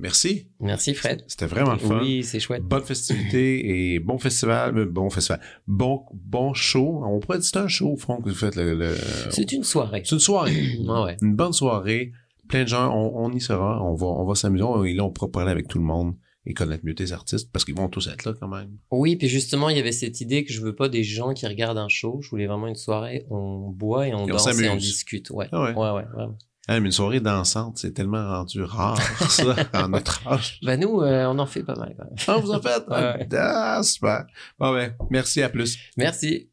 merci. Merci, Fred. C'était vraiment le fun. Oui, c'est chouette. Bonne festivité et bon festival. Bon festival. Bon, bon show. On pourrait dire c'est un show, fond, que vous faites le. C'est une soirée. C'est une soirée. ah ouais. Une bonne soirée plein de gens, on, y sera, on va, on va s'amuser, et là, on pourra parler avec tout le monde et connaître mieux tes artistes parce qu'ils vont tous être là quand même. Oui, puis justement, il y avait cette idée que je veux pas des gens qui regardent un show. Je voulais vraiment une soirée, on boit et on danse et on discute. Ouais. Ah ouais. ouais, ouais, ah, mais une soirée dansante, c'est tellement rendu rare, ça, en notre âge. Ben nous, euh, on en fait pas mal quand même. Ah, vous en faites? ouais. Ah, super. Bon, ben, merci, à plus. Merci.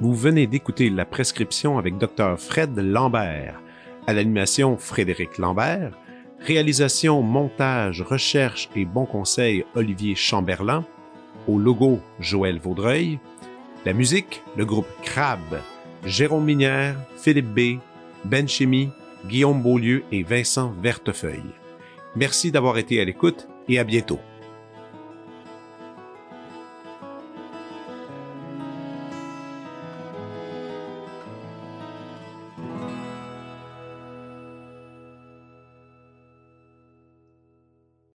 Vous venez d'écouter La prescription avec Dr Fred Lambert. À l'animation, Frédéric Lambert. Réalisation, montage, recherche et bon conseil, Olivier Chamberlain. Au logo, Joël Vaudreuil. La musique, le groupe Crab. Jérôme Minière, Philippe B., Ben Chimie, Guillaume Beaulieu et Vincent Vertefeuille. Merci d'avoir été à l'écoute et à bientôt.